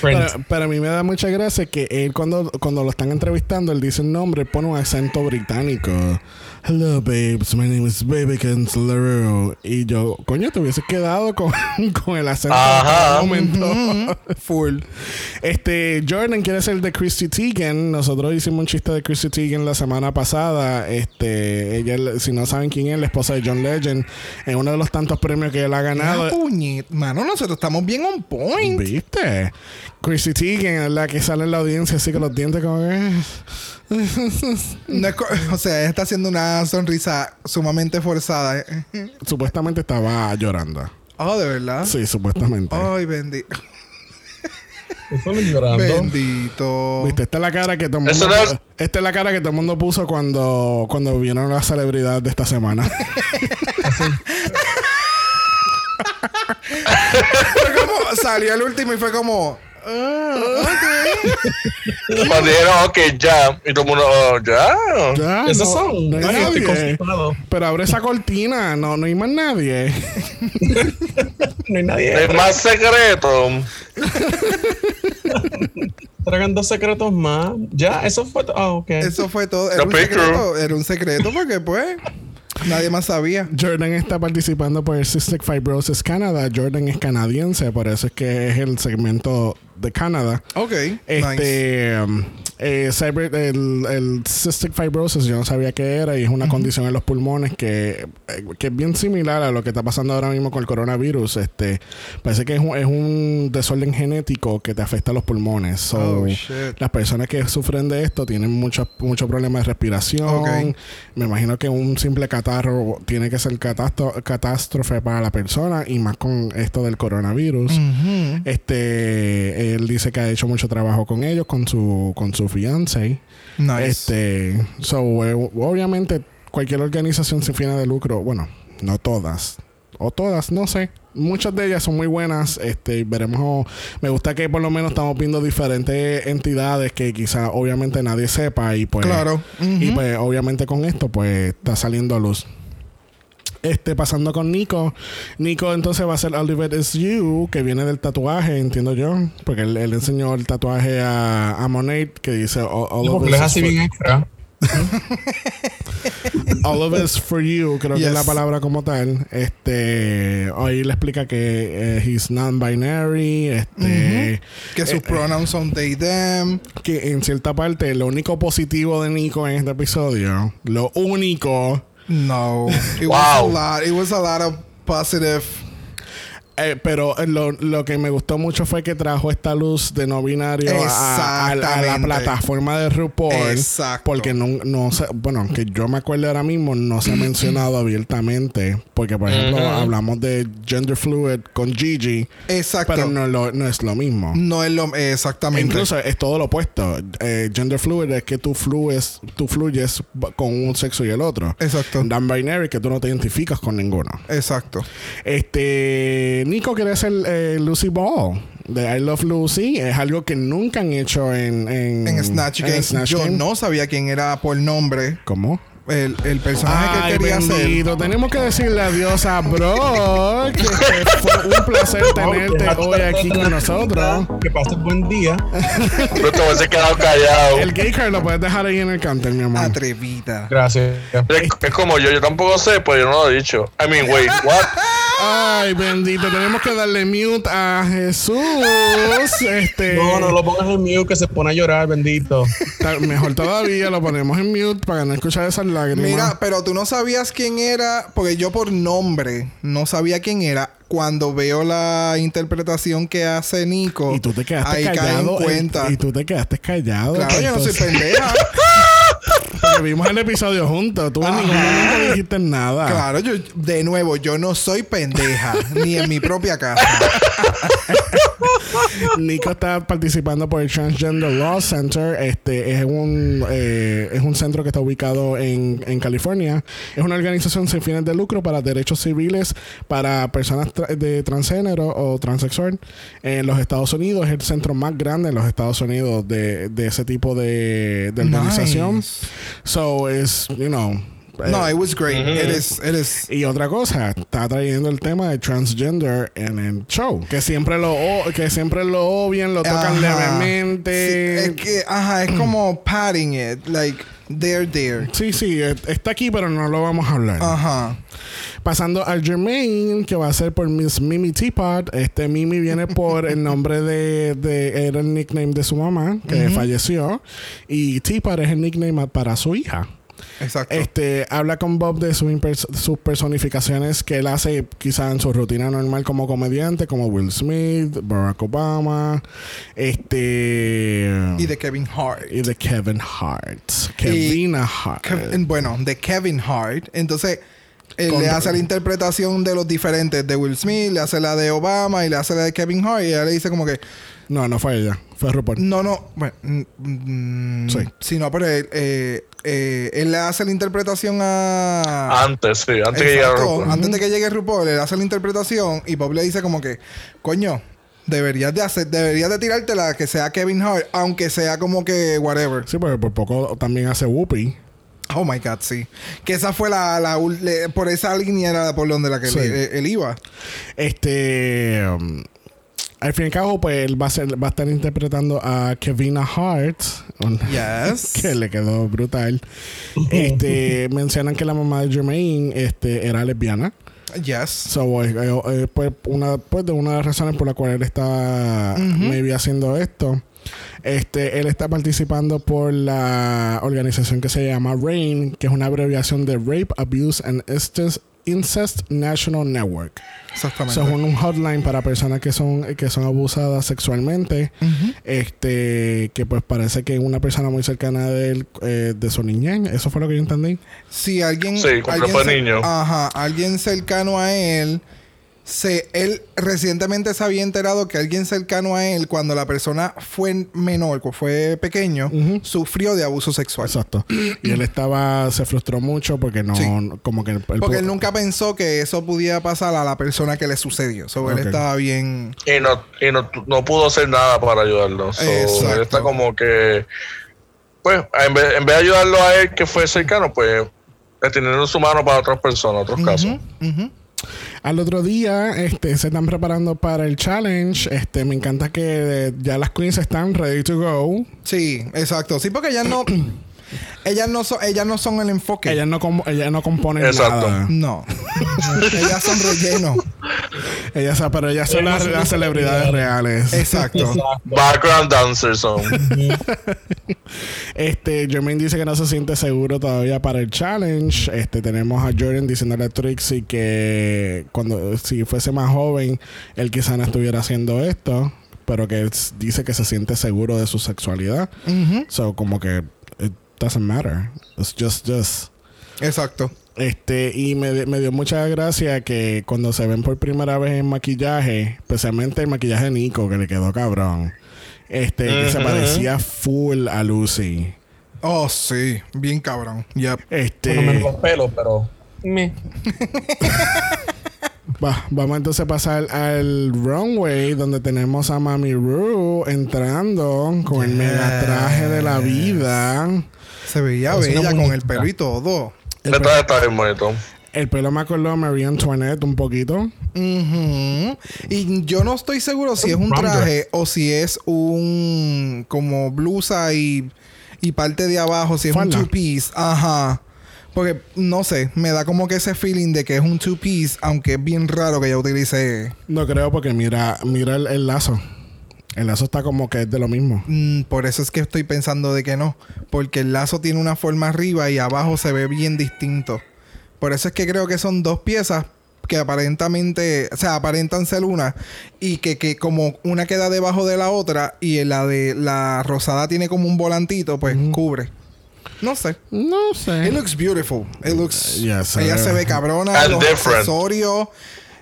Print. Pero, pero a mí me da mucha gracia que él cuando, cuando lo están entrevistando, él dice el nombre, pone un acento británico. Hello babes, my name is Babykins LaRue. Y yo, coño, te hubiese quedado con, (laughs) con el acento Ajá. en un momento. (laughs) Full. Este, Jordan quiere ser de Chrissy Teigen. Nosotros hicimos un chiste de Chrissy Teigen la semana pasada. Este, ella, si no saben quién es, la esposa de John Legend, en uno de los tantos premios que él ha ganado. puñet. Mano, nosotros estamos bien on point. ¿Viste? Chrissy Teigen es la que sale en la audiencia así con los dientes como que... (laughs) No es co- o sea, ella está haciendo una sonrisa sumamente forzada. Supuestamente estaba llorando. Oh, de verdad. Sí, supuestamente. Ay, bendito. Llorando. Bendito. ¿Viste? Esta es la cara que todo mundo, no es- esta es la cara que todo el mundo puso cuando, cuando vieron las celebridades de esta semana. (laughs) (laughs) Fue como, salió el último y fue como. Ah, ok. (laughs) Cuando dijeron, ok, ya. Y todo el mundo, oh, ya. ya, Esos no- son. no hay nadie. Pero abre esa cortina, no, no hay más nadie. (laughs) No hay nadie. Es más secreto. (laughs) Tragan dos secretos más. Ya, eso fue. to- Ah, ok. Eso fue todo. Era The un picture. secreto. Era un secreto porque, pues, nadie más sabía. Jordan está participando por Cystic Fibrosis Canada. Jordan es canadiense, por eso es que es el segmento de Canadá. Ok. nice. Este, um, eh, cyber- el, el cystic fibrosis, yo no sabía qué era y es una condición en los pulmones que, eh, que es bien similar a lo que está pasando ahora mismo con el coronavirus. Este, parece que es un, es un desorden genético que te afecta a los pulmones. So, Oh, las personas que sufren de esto tienen muchos muchos problemas de respiración. Me imagino que un simple catarro tiene que ser catástrofe para la persona y más con esto del coronavirus. Este, él dice que ha hecho mucho trabajo con ellos, con su, con su fiance. Nice. Este, so, eh, obviamente, cualquier organización sin fines de lucro, bueno, no todas, o todas, no sé. Muchas de ellas son muy buenas. Este, veremos. Me gusta que por lo menos estamos viendo diferentes entidades que quizá obviamente nadie sepa y pues. Claro. Y pues obviamente con esto pues está saliendo a luz. Este, pasando con Nico. Nico entonces va a ser Oliver is You, que viene del tatuaje, entiendo yo. Porque él, él enseñó el tatuaje a, a Monet que dice All, all es is así for- bien extra. (laughs) All of it's for you, creo que es la palabra como tal. Este, ahí le explica que eh, he's non-binary, este, que sus pronouns son they, them. que en cierta parte lo único positivo de Nico en este episodio, lo único No. It was a lot. It was a lot of positive. Eh, pero lo, lo que me gustó mucho fue que trajo esta luz de no binario a, a- a la plataforma de RuPaul. Exacto. Porque no, no se, bueno, que yo me acuerdo ahora mismo, no se ha (clears throat) mencionado abiertamente. Porque, por ejemplo, hablamos de gender fluid con Gigi, Exacto. pero no, lo- no es lo mismo. No es lo exactamente. Incluso es todo lo opuesto. Eh, gender fluid es que tú fluyes, tú fluyes con un sexo y el otro. Exacto. Non-binary que tú no te identificas con ninguno. Exacto. Este Nico quiere ser eh, Lucy Ball de I Love Lucy. Es algo que nunca han hecho en, en, En Snatch Game. Snatch yo Game. no sabía quién era por nombre. ¿Cómo? El, el personaje Ay, que quería hacer. bendito. Tenemos que decirle adiós a Brock. que fue un placer tenerte hoy aquí con nosotros. Que pases buen día. Pero te hubiese quedado callado. El gay card lo puedes dejar ahí en el counter, mi amor. Atrevida. Gracias. Es, es como yo, yo tampoco sé, pues yo no lo he dicho. I mean, wait, what? Ay, bendito. Tenemos que darle mute a Jesús. Este. No, no lo pongas en mute que se pone a llorar, bendito. Mejor todavía lo ponemos en mute para no escuchar esas lágrimas. Mira, pero tú no sabías quién era, porque yo por nombre no sabía quién era. Cuando veo la interpretación que hace Nico, y tú te quedaste ahí cae en callado. cuenta. Y, y tú te quedaste callado. claro, yo no soy pendeja. (laughs) vimos el episodio juntos. Tú en ningún momento dijiste nada. claro, yo, de nuevo, yo no soy pendeja, (laughs) ni en mi propia casa. Nico está participando por el Transgender Law Center. Este es un eh, es un centro que está ubicado en, en California. Es una organización sin fines de lucro para derechos civiles para personas tra- de transgénero o transexual en los Estados Unidos. Es el centro más grande en los Estados Unidos de, de ese tipo de, de organización. Nice. So es, you know. eh, No, it was great. It is, it is. y otra cosa, está trayendo el tema de transgender en el show. Que siempre lo, o- que siempre lo obvian, lo tocan Ajá. levemente. Sí, es que, ajá, es como padding it, like they're there. Sí, sí, eh, está aquí, pero no lo vamos a hablar. Ajá. Pasando al Jermaine, que va a ser por Miss Mimi Teapot. Este Mimi viene por el nombre de, de- Era el nickname de su mamá, que falleció. Y Teapot es el nickname para su hija. Exacto. Este, habla con Bob de sus personificaciones que él hace quizá en su rutina normal como comediante, como Will Smith, Barack Obama, este y de Kevin Hart. y de Kevin Hart, Kevina Hart. Kev- bueno, de Kevin Hart. Entonces, él Con- le hace la interpretación de los diferentes de Will Smith, le hace la de Obama y le hace la de Kevin Hart. Y ella le dice como que, No, no fue ella, fue RuPaul. no, no, bueno, mm, mm, Sí. sí, no, pero él, eh, eh, él le hace la interpretación a... Antes, sí, antes que llegara RuPaul. antes de que llegue RuPaul, él hace la interpretación y Bob le dice como que, coño, deberías de hacer, deberías de tirarte la que sea Kevin Hart, aunque sea como que whatever. Sí, porque por poco también hace Whoopi. Oh my god, sí. Que esa fue la, la por esa línea era por donde la que Sí. él iba. Este. um, al fin y al cabo, pues él va a, ser, va a estar interpretando a Kevina Hart. Yes. (laughs) que le quedó brutal. Este, (laughs) mencionan que la mamá de Jermaine este, era lesbiana. Yes. So, eh, eh, eh, pues, una, pues de una de las razones por la cual él está maybe haciendo esto. Este, él está participando por la organización que se llama RAIN, que es una abreviación de Rape, Abuse and Incest, Incest National Network. Exactamente. Son un hotline para personas que son que son abusadas sexualmente. Este, que pues parece que una persona muy cercana de él, eh, de su niñez, eso fue lo que yo entendí. Si alguien. Sí, alguien fue niño. Ajá. Alguien cercano a él. Se, él recientemente se había enterado que alguien cercano a él, cuando la persona fue menor, cu- fue pequeño, sufrió de abuso sexual. Exacto. y él estaba, se frustró mucho porque no, Sí. como que él, él Porque él nunca pensó que eso pudiera pasar a la persona que le sucedió. So, Ok. él estaba bien. Y no, y no, no pudo hacer nada para ayudarlo. So, Exacto. él está como que, pues, en vez, en vez de ayudarlo a él que fue cercano, pues, extendiendo su mano para otras personas, otros casos. Ujú. Al otro día, este, se están preparando para el challenge. Este, me encanta que ya las queens están ready to go. Sí, exacto. Sí, porque ya no. Ellas no son, ellas no son el enfoque. Ellas no, ellas no componen Exacto. nada. No. (laughs) ellas son relleno. Ellas, pero ellas son Ellas las, son las las celebridades reales. Exacto. Background dancers son. (laughs) Este, Jermaine dice que no se siente seguro todavía para el challenge. Este, tenemos a Jordan diciéndole a Trixie que cuando si fuese más joven, él quizá no estuviera haciendo esto, pero que dice que se siente seguro de su sexualidad. Ujú. So, como que doesn't matter. It's just this. Exacto. Este, y me, me dio mucha gracia que cuando se ven por primera vez en maquillaje, especialmente el maquillaje de Nico, que le quedó cabrón. Este, que se parecía full a Lucy. Oh, sí. Bien cabrón. Yep. Este, lo menos los pelos, pero. Me. (laughs) va- vamos entonces a pasar al runway donde tenemos a Mami Ru entrando con el mega traje de la vida. Se veía bella con el pelo y todo. El, Esta pe- está bien bonito. el pelo me acordó a Marie Antoinette un poquito. Y yo no estoy seguro si es un traje o si es un como blusa y, y parte de abajo, si es un Falda. two piece. Ajá. Porque no sé, me da como que ese feeling de que es un two piece, aunque es bien raro que ella utilice. No creo porque mira, mira el, el lazo. El lazo está como que es de lo mismo. Mm, por eso es que estoy pensando de que no. Porque el lazo tiene una forma arriba y abajo se ve bien distinto. Por eso es que creo que son dos piezas que aparentemente, o sea, aparentan ser una y que, que como una queda debajo de la otra y la de la rosada tiene como un volantito, pues cubre. No sé. No sé. It looks beautiful. It looks. Yes, ella uh, se ve cabrona. Los different. accesorios.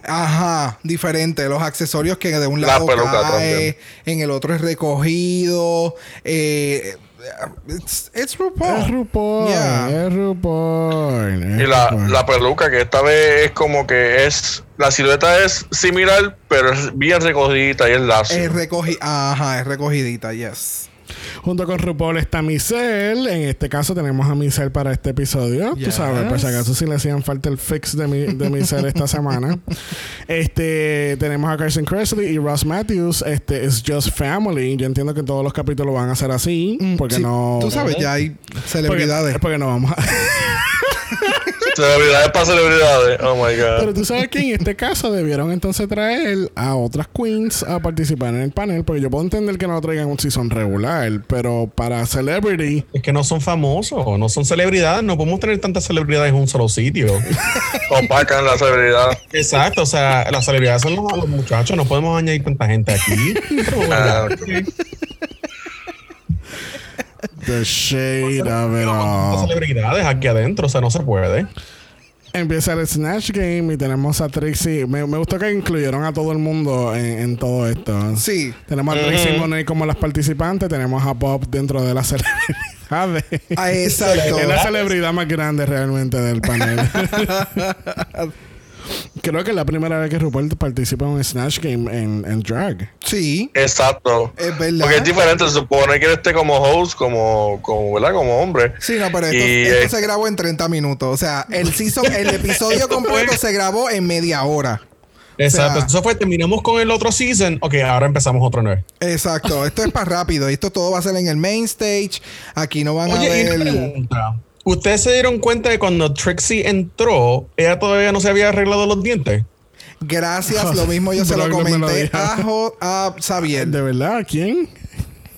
Ajá, diferente. Los accesorios que de un La lado peluca cae, también. en el otro es recogido. Eh, it's, it's RuPaul. Es RuPaul. Yeah. Es RuPaul. es Y la, RuPaul. la peluca, que esta vez es como que es. La silueta es similar, pero es bien recogidita y es lazo. Es recogi Ajá, es recogidita, yes. Junto con RuPaul está Michelle. En este caso tenemos a Michelle para este episodio. Tú Yes. sabes, por si acaso si le hacían falta el fix de, mi, de Michelle esta semana. (laughs) Este, tenemos a Carson Kressley y Ross Matthews. Este es Just Family. Yo entiendo que todos los capítulos van a ser así. Porque Mm, Sí, no. Tú sabes, ya hay porque, celebridades. porque no vamos a. (laughs) Celebridades para celebridades. Oh my god. Pero tú sabes que en este caso debieron entonces traer a otras queens a participar en el panel. Porque yo puedo entender que no traigan un season regular. Pero para Celebrity. Es que no son famosos, no son celebridades, no podemos tener tantas celebridades en un solo sitio. (laughs) Opacan la celebridad. Exacto, o sea, las celebridades son los, los muchachos, no podemos añadir tanta gente aquí. Pero (laughs) Ah, The shade of it all. celebridades aquí adentro, o sea, no se puede. Empieza el Snatch Game y tenemos a Trixie. Me, me gustó que incluyeron a todo el mundo en, en todo esto. Sí. Tenemos a Trixie Monet como las participantes. Tenemos a Bob dentro de las celebridades. Ah, exacto. es la celebridad más grande realmente del panel. (laughs) Creo que es la primera vez que RuPaul participa en un Snatch Game en, en drag. Sí, Exacto. es verdad. Porque es diferente, se supone que él esté como host, como, como, ¿verdad? Como hombre. Sí, no, pero esto, Y, esto eh, se grabó en 30 minutos. O sea, el season, (laughs) el episodio completo se grabó en media hora. Exacto, O sea- eso fue, terminamos con el otro season, ok, ahora empezamos otro nuevo. Exacto. Esto es para rápido. Esto todo va a ser en el main stage. Aquí no van a y ver. pregunta, ¿ustedes se dieron cuenta de cuando Trixie entró, ella todavía no se había arreglado los dientes? Gracias, (laughs) lo mismo yo se lo no comenté dijo. a, Jo- a Xavier. ¿De verdad? ¿Quién?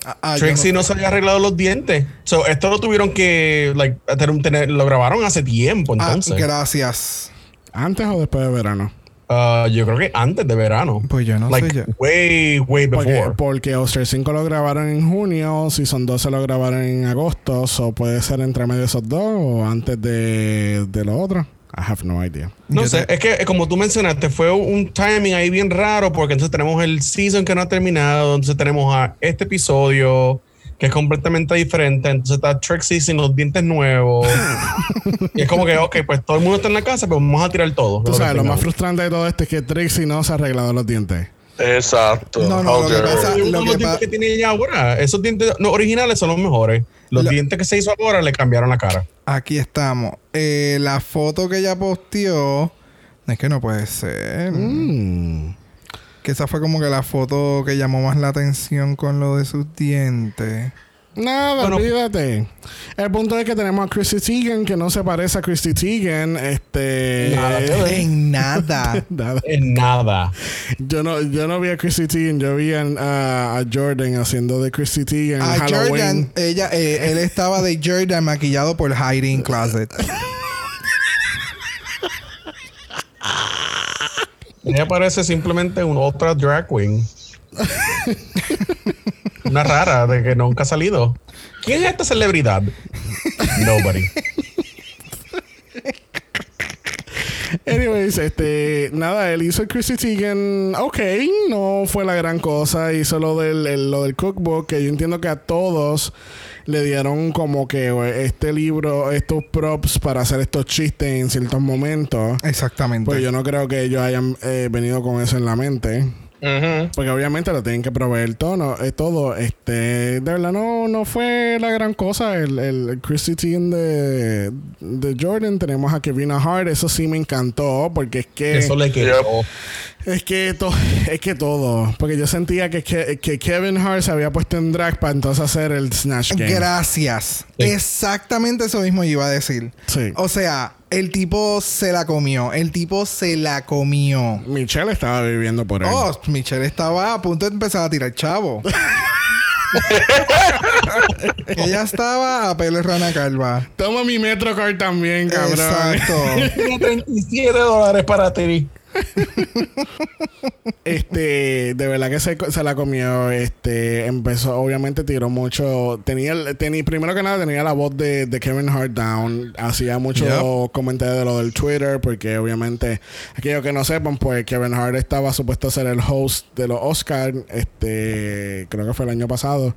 Yo Trixie no- no se había arreglado los dientes. So, esto lo tuvieron que, like, tener- tener- lo grabaron hace tiempo, Ah, entonces. gracias. ¿Antes o después de verano? Ah, yo creo que antes de verano. Pues yo no like, sé. ya. way, way Porque, before. porque Oster 5 lo grabaron en junio, Season 12 lo grabaron en agosto, o puede ser entre medio de esos dos o antes de, de lo otro. I have no idea. No Yo sé, te- es que como tú mencionaste, fue un timing ahí bien raro porque entonces tenemos el season que no ha terminado, entonces tenemos a este episodio que es completamente diferente, entonces está Trixie sin los dientes nuevos. (laughs) y es como que, ok, pues todo el mundo está en la casa, pues vamos a tirar todo. Tú sabes, lo más frustrante de todo esto es que Trixie no se ha arreglado los dientes. Exacto. No, no, How lo que pasa- lo que los dientes pa- que tiene ella ahora, esos dientes no, originales son los mejores. Los Lo- dientes que se hizo ahora le cambiaron la cara. Aquí estamos. Eh, la foto que ella posteó. Es que no puede ser. Mm. Que esa fue como que la foto que llamó más la atención con lo de sus dientes. Nada, Bueno. olvídate. El punto es que tenemos a Chrissy Teigen, que no se parece a Chrissy Teigen. Este. Nada ver. En nada. (laughs) Nada. En nada. Yo no, yo no vi a Chrissy Teigen, yo vi a, a- a Jordan haciendo de Chrissy Teigen en A Halloween. Jordan, ella, eh, él estaba de Jordan maquillado por Hiding Closet. (laughs) Ella parece simplemente una otra drag queen. Una rara de que nunca ha salido. ¿Quién es esta celebridad? Nobody. Anyways, este, nada, él hizo el Chrissy Teigen, ok, no fue la gran cosa, hizo lo del, el- lo del cookbook, que yo entiendo que a todos le dieron como que eh, este libro, estos props para hacer estos chistes en ciertos momentos. Exactamente. Pues yo no creo que ellos hayan eh, venido con eso en la mente. Porque obviamente lo tienen que proveer todo, eh, todo. Este, de verdad no, no fue la gran cosa. El, el, Chrissy Teigen de, de Jordan. Tenemos a Kevin Hart. Eso sí me encantó. Porque es que. Eso le quedó. Es que, to- es que todo. Porque yo sentía que, que, que Kevin Hart se había puesto en drag para entonces hacer el Snatch Game. Gracias. Sí. Exactamente eso mismo iba a decir. Sí. O sea, el tipo se la comió. El tipo se la comió. Michelle estaba viviendo por él. Oh, Michelle estaba a punto de empezar a tirar chavo. (laughs) Ella estaba a pelo rana calva. Toma mi Metrocard también, cabrón. Exacto. Tiene 37 dólares para ti. Este, de verdad que se, se la comió. Este, empezó, obviamente tiró mucho. Tenía, el- tenía primero que nada, tenía la voz de, de Kevin Hart down. Hacía muchos Yep. comentarios de lo del Twitter, porque obviamente, aquellos que no sepan, pues Kevin Hart estaba supuesto a ser el host de los Oscars. Este, creo que fue el año pasado.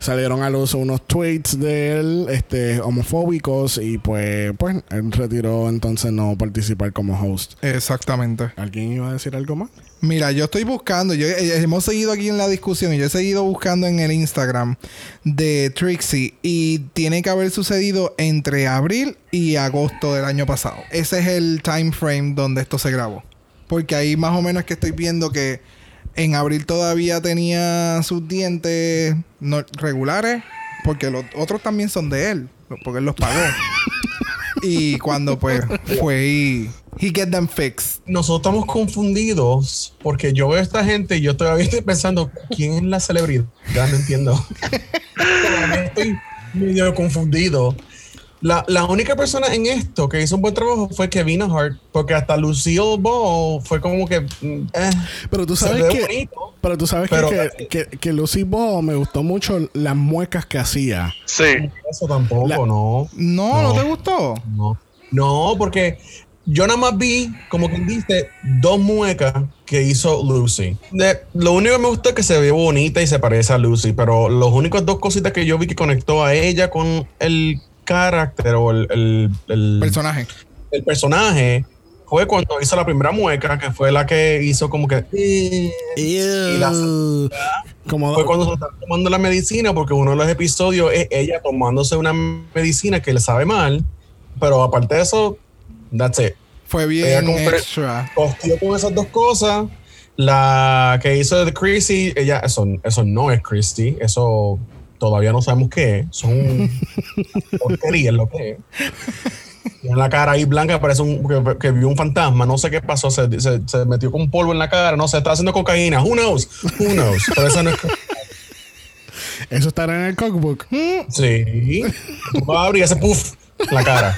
Salieron a luz unos tweets de él, este, homofóbicos, y pues, pues, él retiró entonces no participar como host. Exactamente. ¿Alguien iba a decir algo más? Mira, yo estoy buscando, yo, eh, hemos seguido aquí en la discusión y yo he seguido buscando en el Instagram de Trixie y tiene que haber sucedido entre abril y agosto del año pasado. Ese es el time frame donde esto se grabó. Porque ahí más o menos que estoy viendo que en abril todavía tenía sus dientes no- regulares, porque los otros también son de él, porque él los pagó. (laughs) y cuando pues fue y he get them fixed. Nosotros estamos confundidos porque yo veo a esta gente y yo todavía estoy pensando, ¿quién es la celebridad? Ya no entiendo. (laughs) Estoy medio confundido. La, la única persona en esto que hizo un buen trabajo fue Kevin Hart, porque hasta Lucille Ball fue como que. mm, eh, Pero tú sabes que... bonito. Pero tú sabes Pero- que, que, que, que Lucy Ball me gustó mucho las muecas que hacía. Sí. Eso tampoco, La- no. No, no, No. te gustó? No. No, porque yo nada más vi, como quien dice, dos muecas que hizo Lucy. De- lo único que me gustó es que se ve bonita y se parece a Lucy, pero los únicos dos cositas que yo vi que conectó a ella con el carácter o el, el- el- Personaje. el personaje fue cuando hizo la primera mueca, que fue la que hizo como que... eh, Y la- Como fue cuando se está tomando la medicina, porque uno de los episodios es ella tomándose una medicina que le sabe mal, pero aparte de eso, that's it. Fue bien extra. Con esas dos cosas. La que hizo de Chrissy, ella, eso, eso no es Christy, eso todavía no sabemos qué es. Son (laughs) porquerías lo que es. Tiene la cara ahí blanca, parece un, que, que vio un fantasma. No sé qué pasó. Se, se- se metió con polvo en la cara. No sé, está haciendo cocaína. Who knows? Who knows? Pero esa no es. (laughs) eso estará en el cookbook. (laughs) Sí. Tú vas a abrir ese puff en la cara.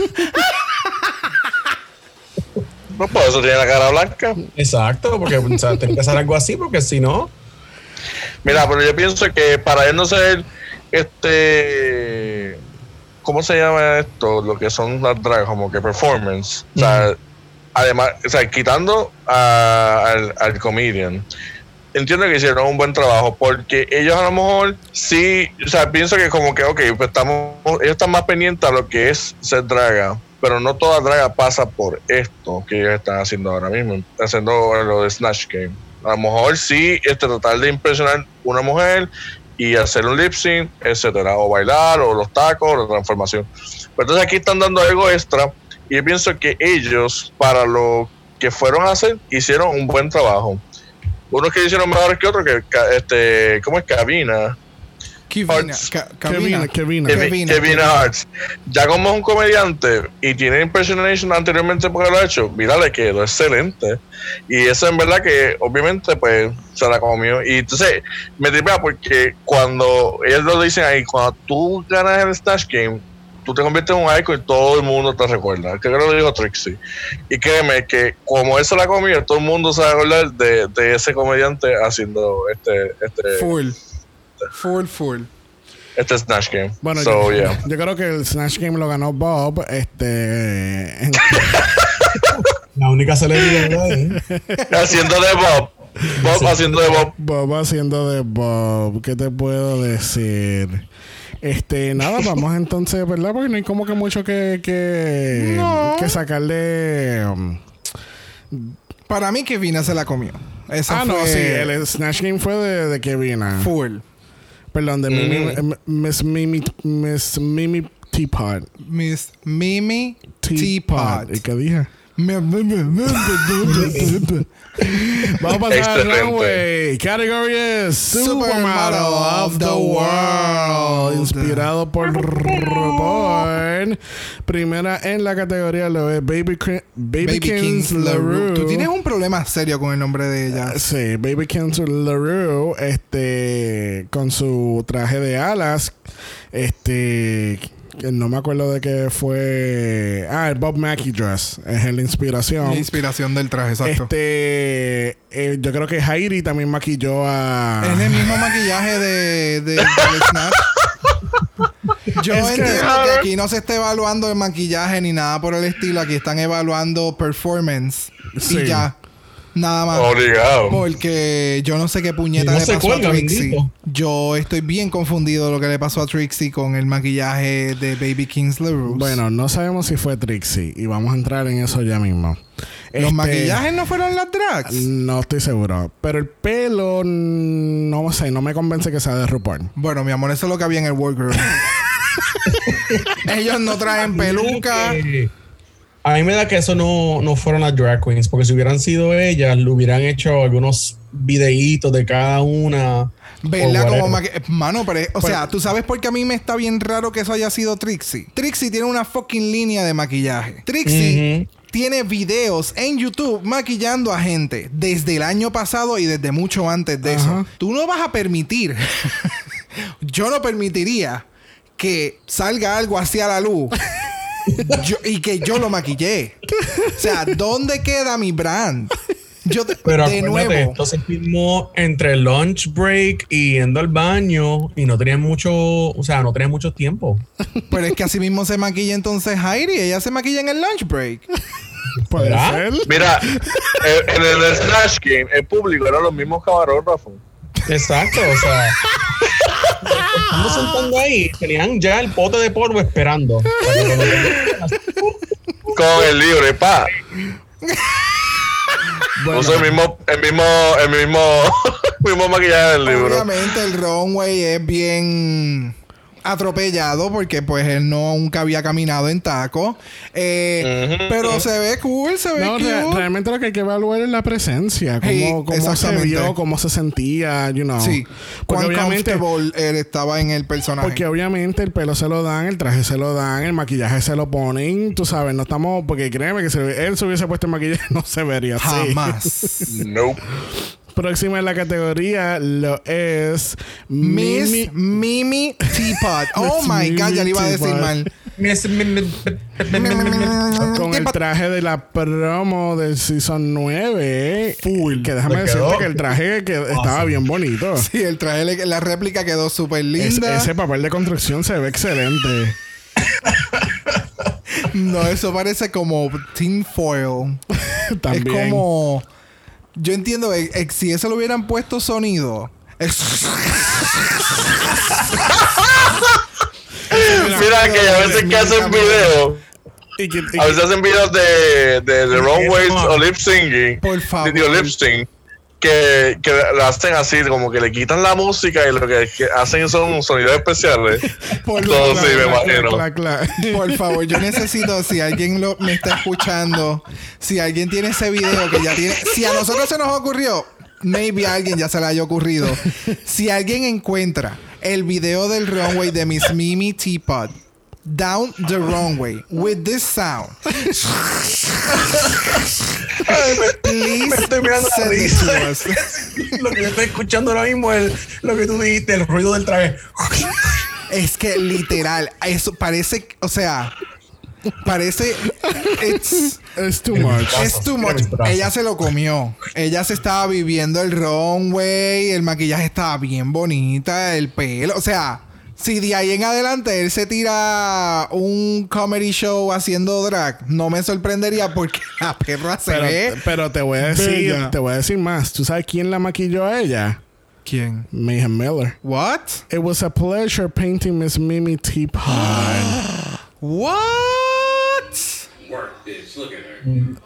No, por eso tiene la cara blanca. Exacto, porque o sea, tiene que ser algo así, porque si no. Mira, pero yo pienso que para él no ser este. ¿Cómo se llama esto? Lo que son las drags, como que performance. O sea, además, o sea, quitando a- al, al comedian, entiendo que hicieron un buen trabajo porque ellos a lo mejor sí, o sea, pienso que como que, ok, pues estamos, ellos están más pendientes a lo que es ser draga, pero no toda draga pasa por esto que ellos están haciendo ahora mismo, haciendo lo de Snatch Game. A lo mejor sí, este, tratar de impresionar una mujer y hacer un lip sync, etcétera, o bailar, o los tacos, o la transformación. Pero entonces aquí están dando algo extra y yo pienso que ellos, para lo que fueron a hacer, hicieron un buen trabajo. Unos que hicieron mejores que otros, que este, ¿cómo es? Cabina. Kevin, Kevin, Kevin Kevin. Hartz. Ya como es un comediante y tiene impersonation anteriormente porque lo ha hecho, mira, le quedó excelente. Y eso en verdad que obviamente pues se la comió. Y entonces me tripea porque cuando ellos lo dicen ahí, cuando tú ganas el Snatch Game, tú te conviertes en un icon y todo el mundo te recuerda. Creo que lo dijo Trixie. Y créeme que como él se la comió, todo el mundo se va a acordar de, de ese comediante haciendo este, este, Full. Full, full. este Snatch Game. Bueno, so, yo, yeah. yo creo que el Snatch Game lo ganó Bob. Este. (laughs) La única celebridad ahí. (laughs) haciendo de Bob. Bob haciendo de Bob. Bob haciendo de Bob. ¿Qué te puedo decir? Este, nada, (laughs) vamos entonces, ¿verdad? Porque no hay como que mucho que, que, que sacarle. um, Para mí, Kevina se la comió. Esa ah, no, sí, el Snatch Game fue de, de Kevin. full. Perdón, de Mimi, eh, Miss Mimi, Miss Mimi Teapot. Miss Mimi Teapot. Teapot. ¿Y qué dije? Vamos a pasar runway. Category es Supermodel of the World. Inspirado por RuPaul. Primera en la categoría lo es Baby, Baby, Baby Kings Kings LaRue. LaRue. Tú tienes un problema serio con el nombre de ella. Sí, Baby Kings LaRue, este, con su traje de alas, este, que no me acuerdo de qué fue, ah, el Bob Mackie dress, es la inspiración. La inspiración del traje, exacto. Este, eh, yo creo que Heidi también maquilló a. Es el mismo maquillaje de, de, Snatch. (laughs) Yo Es que- entiendo que aquí no se está evaluando el maquillaje ni nada por el estilo. Aquí están evaluando performance. Sí. Y ya. Nada más. Obligado. Porque yo no sé qué puñeta no le pasó cuelga, a Trixie. bendito. Yo estoy bien confundido de lo que le pasó a Trixie con el maquillaje de Baby Kings LaRue. Bueno, no sabemos si fue Trixie y vamos a entrar en eso ya mismo. los Este, maquillajes no fueron las drags. No estoy seguro. Pero el pelo, mm, no sé, no me convence que sea de RuPaul. Bueno, mi amor, eso es lo que había en el workroom. (laughs) Ellos no traen peluca. A mí me da que eso no, no fueron las drag queens, porque si hubieran sido ellas, le hubieran hecho algunos videitos de cada una. ¿Verdad? Como Mano, pero, o sea, ¿tú sabes por qué a mí me está bien raro que eso haya sido Trixie? Trixie tiene una fucking línea de maquillaje. Trixie tiene videos en YouTube maquillando a gente desde el año pasado y desde mucho antes de eso. Tú no vas a permitir, (laughs) yo no permitiría que salga algo hacia la luz. Yo- y que yo lo maquillé. O sea, ¿dónde queda mi brand? Yo te- Pero de nuevo. se filmó entre el lunch break y yendo al baño y no tenían mucho, o sea, no tenían mucho tiempo. Pero es que así mismo se maquilla entonces Heidi. Ella se maquilla en el lunch break. Puede ser. Mira, eh, en el Snatch Game, el público eran los mismos camarógrafos. Exacto, o sea. Estando sentando ahí, tenían ya el pote de polvo esperando. Con el libro, pa. Bueno, el mismo, el mismo, el mismo, (laughs) mismo maquillaje del libro. Obviamente el runway es bien atropellado porque pues él no nunca había caminado en taco. Eh, pero se ve cool, se ve no, cute. re- realmente lo que hay que evaluar es la presencia, cómo, Sí, cómo se vio, cómo se sentía, you know. Sí. Porque Cuán obviamente, él estaba en el personaje. porque obviamente el pelo se lo dan, el traje se lo dan, el maquillaje se lo ponen, tú sabes, no estamos, porque créeme que si él se hubiese puesto el maquillaje (laughs) no se vería así. Jamás. Nope. Próxima en la categoría lo es Miss Mimi- Mimi Teapot. (laughs) Oh Miss my God, ya le iba a decir mal. con el traje de la promo del Season 9. Full. Que déjame Le decirte quedó que el traje que estaba bien bonito. Sí, el traje, la réplica quedó súper Es- linda. ese papel de construcción se ve excelente. (laughs) No, eso parece como tin foil. (laughs) También. Es como. Yo entiendo, eh, eh, si eso lo hubieran puesto sonido. es- (laughs) Mira que a veces que hacen videos, a veces hacen videos de, de, de runways o lip singing. Por favor. Lip sync. Que, que lo hacen así, como que le quitan la música y lo que, que hacen son sonidos especiales. (laughs) Por Todo sí, me. Por favor, yo necesito, si alguien lo, me está escuchando, si alguien tiene ese video que ya tiene, si a nosotros se nos ocurrió, maybe a alguien ya se le haya ocurrido. Si alguien encuentra el video del runway de Miss Mimi Teapot. Down the runway with this sound. Please Me estoy mirando la send it risa. to us. (laughs) Lo que yo estoy escuchando ahora mismo es lo que tú dijiste, el ruido del traje. Es que literal, eso parece, o sea, parece it's It's too much. Es too much. Ella se lo comió. Ella se estaba viviendo el runway. El maquillaje estaba bien bonita. El pelo. O sea, si de ahí en adelante él se tira un comedy show haciendo drag, no me sorprendería porque (laughs) la perra se Pero, ve. pero te voy a decir, bella. te voy a decir más. ¿Tú sabes quién la maquilló a ella? ¿Quién? Mayhem Miller. What? It was a pleasure painting Miss Mimi Teapot. (gasps) What? Work, bitch. Look at her.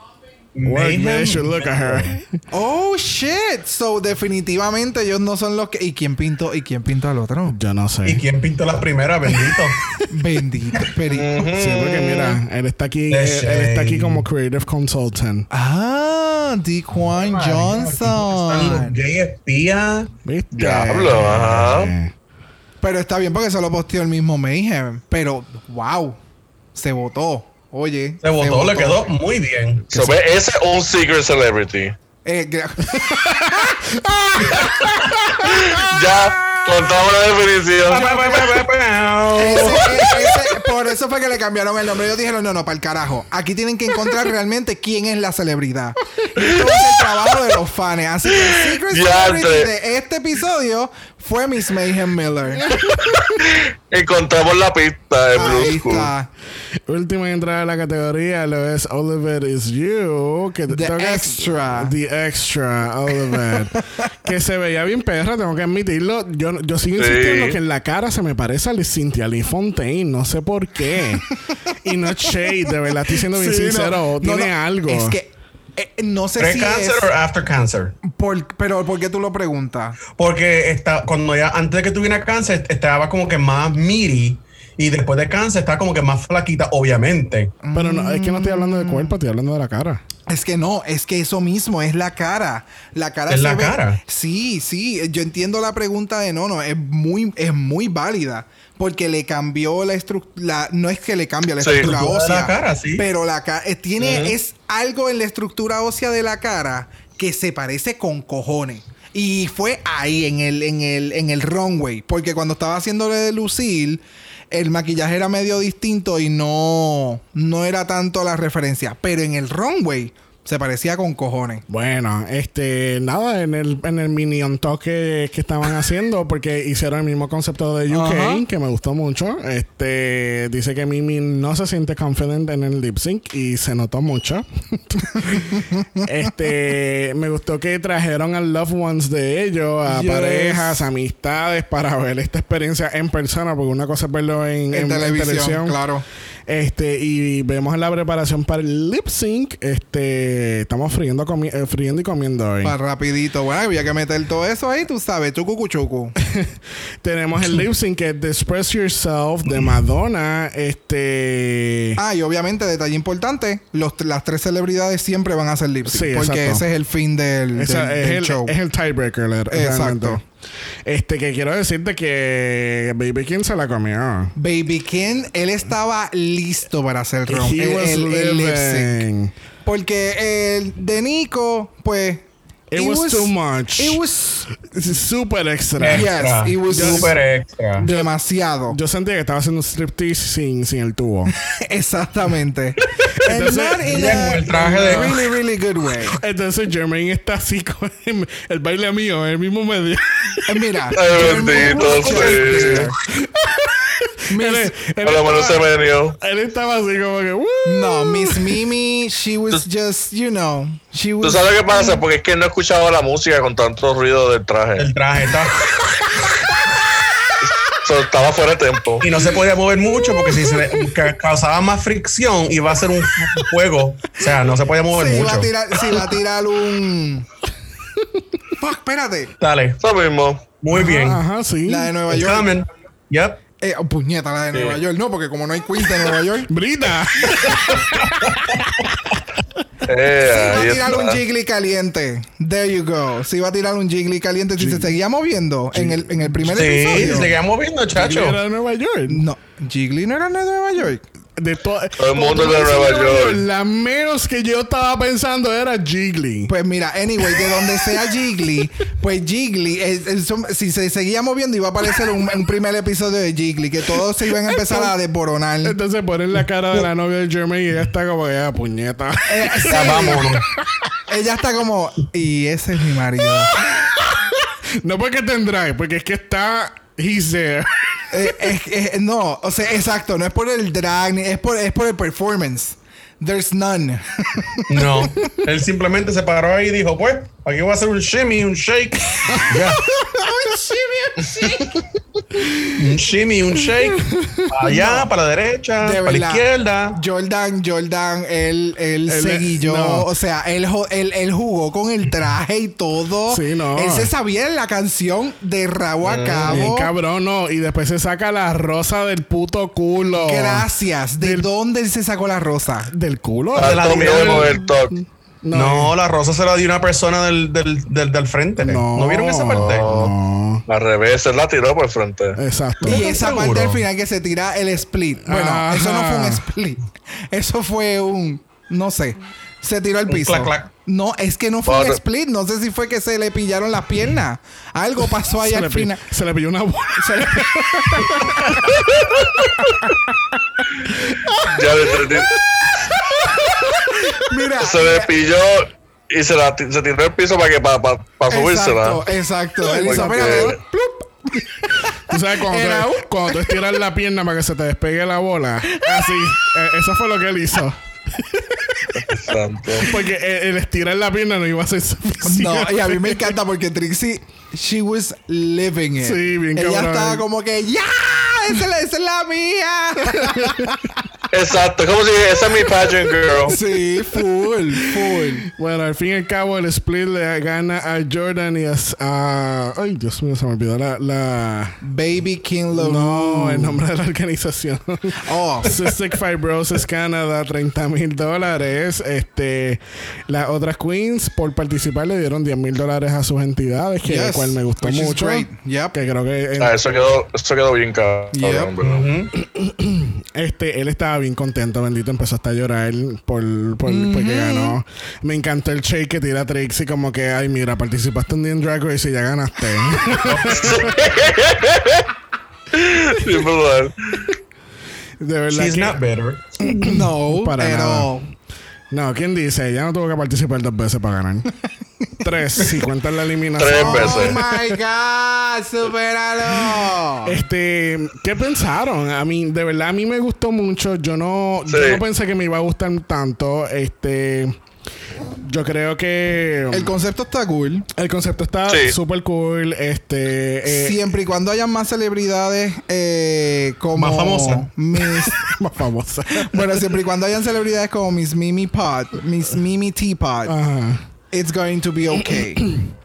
Work, Mayhem. Should look at her. Oh shit. So definitivamente ellos no son los que. ¿Y quién pintó? ¿Y quién pintó al otro? Yo no ¿Y sé. quién pintó las primeras? Bendito. (laughs) Bendito. Peri- Sí, porque mira, él está aquí, él, él está aquí como creative consultant. Ah, Dequan los Johnson. gay espías. ¿Viste? Diablo, ajá. Pero está bien porque se lo posteó el mismo Mayhem. Pero, wow. Se votó. Oye. Se votó, le quedó muy bien. So, ve, ese es un secret celebrity. Eh, (laughs) Ya contamos la definición. ese- ese- por eso fue que le cambiaron el nombre. Ellos dijeron, no, no, para el carajo. Aquí tienen que encontrar realmente quién es la celebridad. Y esto es el trabajo de los fans. Así que el Secret. Celebrity de este episodio fue Miss Mayhem Miller. (laughs) Encontramos la pista de Blue Ahí está. Última entrada a la categoría lo es Oliver is You. Que The Extra. The Extra, Oliver. (laughs) que se veía bien perra, tengo que admitirlo. Yo, yo sigo Sí. insistiendo que en la cara se me parece a Cynthia Lee Fontaine. No sé por qué. y no es shade, de verdad. Estoy siendo bien Sí, no. sincero. No, Tiene no, algo. Es que eh, no sé si ¿Pre-cancer es... o after cancer? por- pero ¿por qué tú lo preguntas? Porque está, cuando ella, antes de que tuviera cáncer, estaba como que más meaty. Y después de cáncer, está como que más flaquita, obviamente. Pero no, es que no estoy hablando de cuerpo, estoy hablando de la cara. Es que no, es que eso mismo es la cara. La cara ¿Es se la ve- cara? Sí, sí. Yo entiendo la pregunta de Nono. Es muy, es muy válida. Porque le cambió la estructura. No es que le cambia la Sí. estructura ósea. la cara, sí. Pero la cara. tiene. Es algo en la estructura ósea de la cara que se parece con cojones. Y fue ahí, en el, en el, en el runway. Porque cuando estaba haciéndole de Lucille, el maquillaje era medio distinto y no, no era tanto la referencia. Pero en el runway se parecía con cojones. Bueno, este, nada, en el, en el mini on talk que, que estaban (laughs) haciendo, porque hicieron el mismo concepto de UK, que me gustó mucho. Este, dice que Mimi no se siente confident en el lip sync y se notó mucho. (laughs) este, me gustó que trajeron a loved ones de ellos, a Yes. parejas, amistades, para ver esta experiencia en persona, porque una cosa es verlo en, En, televisión, claro. Este, y vemos la preparación para el lip sync. Este, estamos friendo, comi- eh, friendo y comiendo hoy. Para rapidito. Bueno, había que meter todo eso ahí, tú sabes, chucu chucu. (laughs) Tenemos el lip sync que es The Express Yourself de Madonna. Este. Ah, y obviamente, detalle importante, los, las tres celebridades siempre van a hacer lip sync. Sí, porque exacto. ese es el fin del, esa- del- es, del el, show. es el tiebreaker, Exacto. realmente. Este, que quiero decirte que Baby King se la comió. Baby Ken, él estaba listo para hacer rom- He el, el-. Porque el de Nico, pues. It was too much. It was Super extra. Yes, it was super extra. demasiado. Yo sentía que estaba haciendo un striptease sin, sin el tubo. (laughs) Exactamente. (laughs) And Entonces, not in ella a con el traje de- really, really good way. Entonces Jermaine está así con el, el baile mío el mismo medio. Eh, Mira. Ay, bendito. Miss- Él- estaba-. Él estaba así como que... "Woo". no, Miss Mimi, she was just, you know, she ¿Tú was. sabes lo que pasa? Porque es que no he escuchado la música con tanto ruido del traje. El traje está. (laughs) So, estaba fuera de tiempo. Y no se podía mover mucho porque si se le- causaba más fricción iba a ser un fuego. O sea, no se podía mover Sí, va mucho. a tirar, sí, va a tirar un. (laughs) Fuck, espérate. Dale. Eso mismo. Muy bien. Ajá, sí. La de Nueva It's York. coming. Yep. Eh, oh, puñeta, la de Nueva York. No, porque como no hay Queens de Nueva York. (laughs) Brita. (laughs) Eh, Sí, va a tirar está. un jiggly caliente. There you go. Sí, va a tirar un jiggly caliente. Si se seguía moviendo en el, en el primer Sí, episodio. seguimos viendo, chacho. Era de Nueva York. No, Jiggly no era de Nueva York. De to- Todo el mundo de Nueva York. La menos que yo estaba pensando era Jiggly. Pues mira, anyway, de donde sea Jiggly, pues Jiggly, es- es- son- si se seguía moviendo, iba a aparecer un, un primer episodio de Jiggly, que todos se iban a empezar a desboronar. Entonces ponen la cara de la novia de Jermaine y ella está como ya puñeta. Eh, (laughs) sí. Ya, vámonos. Ella está como, y ese es mi marido. no porque tendrá, porque es que está he's there. Eh, es- es- no, o sea, exacto, no es por el drag, ni- es por, es por el performance. There's none. No. (laughs) Él simplemente se paró ahí y dijo, pues, aquí voy a hacer un shimmy, un shake. (laughs) Ya. Un shimmy, un shake. Para allá, para la derecha, De para la izquierda. Jordan, Jordan, él, él, Él- se guilló. no. O sea, él, él, él jugó con el traje y todo. Sí, no. Él se sabía la canción de rabo a Bien cabo. cabrón, no. Y después se saca la rosa del puto culo. Gracias. ¿De Del- dónde él se sacó la rosa? ¿Del culo? Ah, la del No, la rosa se la dio una persona del, del, del, del frente. No. vieron esa parte? No. Al revés, él la tiró por el frente. Exacto. Y ¿Estás esa seguro? parte al final que se tira el split. Bueno, Ajá. eso no fue un split. Eso fue un. No sé. Se tiró al piso. clac, clac. No, es que no fue un Bueno. split. No sé si fue que se le pillaron las piernas. Algo pasó ahí se, al final. se le pilló una bola. Se le- Ya le- Mira. se le pilló y se, la, se tiró el piso para que para pa, pa subírsela. Exacto, exacto. Tú sabes cuando, te- cuando tú estiras la pierna para que se te despegue la bola. Así. Eh, eso fue lo que él hizo. (laughs) Santo. Porque el, el estirar la pierna no iba a ser suficiente. No, y a mí me encanta porque Trixie, she was living it. Sí, bien Ella cabrón. estaba como que, ¡ya! Esa es la, esa es la mía. (laughs) Exacto, como si esa es mi pageant girl. sí, full, full. Bueno, al fin y al cabo, el split le gana a Jordan y a. a- ay, Dios mío, se me olvidó la. la Baby King Love. no, el nombre de la organización. Oh. Cystic Fibrosis Canada, 30 mil dólares. Este, las otras queens por participar le dieron 10 mil dólares a sus entidades, que Yes, cual me gustó which is mucho. great. Yep. Que creo que en- Ah, eso quedó, eso quedó bien cabrón, Yep. ¿verdad? este, él estaba bien contento, bendito, empezó hasta a llorar por, por porque ganó. Me encantó el shake que tira Trixie, como que, ay, mira, participaste un día en Drag Race y ya ganaste. Sí. De verdad. She's que- not better. No, Para pero. nada. No, ¿quién dice? Ya no tuvo que participar dos veces para ganar. Tres, si cuentan la eliminación. Tres Oh veces. my God, supéralo. Este, ¿qué pensaron? A mí, de verdad, a mí me gustó mucho. Yo no, yo no pensé que me iba a gustar tanto. Este, yo creo que El concepto está cool. el concepto está Sí. súper cool. Este, eh, Siempre y cuando hayan más celebridades eh, como. Más famosas. Miss. (laughs) más famosa. bueno, siempre y cuando hayan celebridades como Miss Mimi Pot, Miss Mimi Teapot, Ajá. It's going to be (clears throat) okay.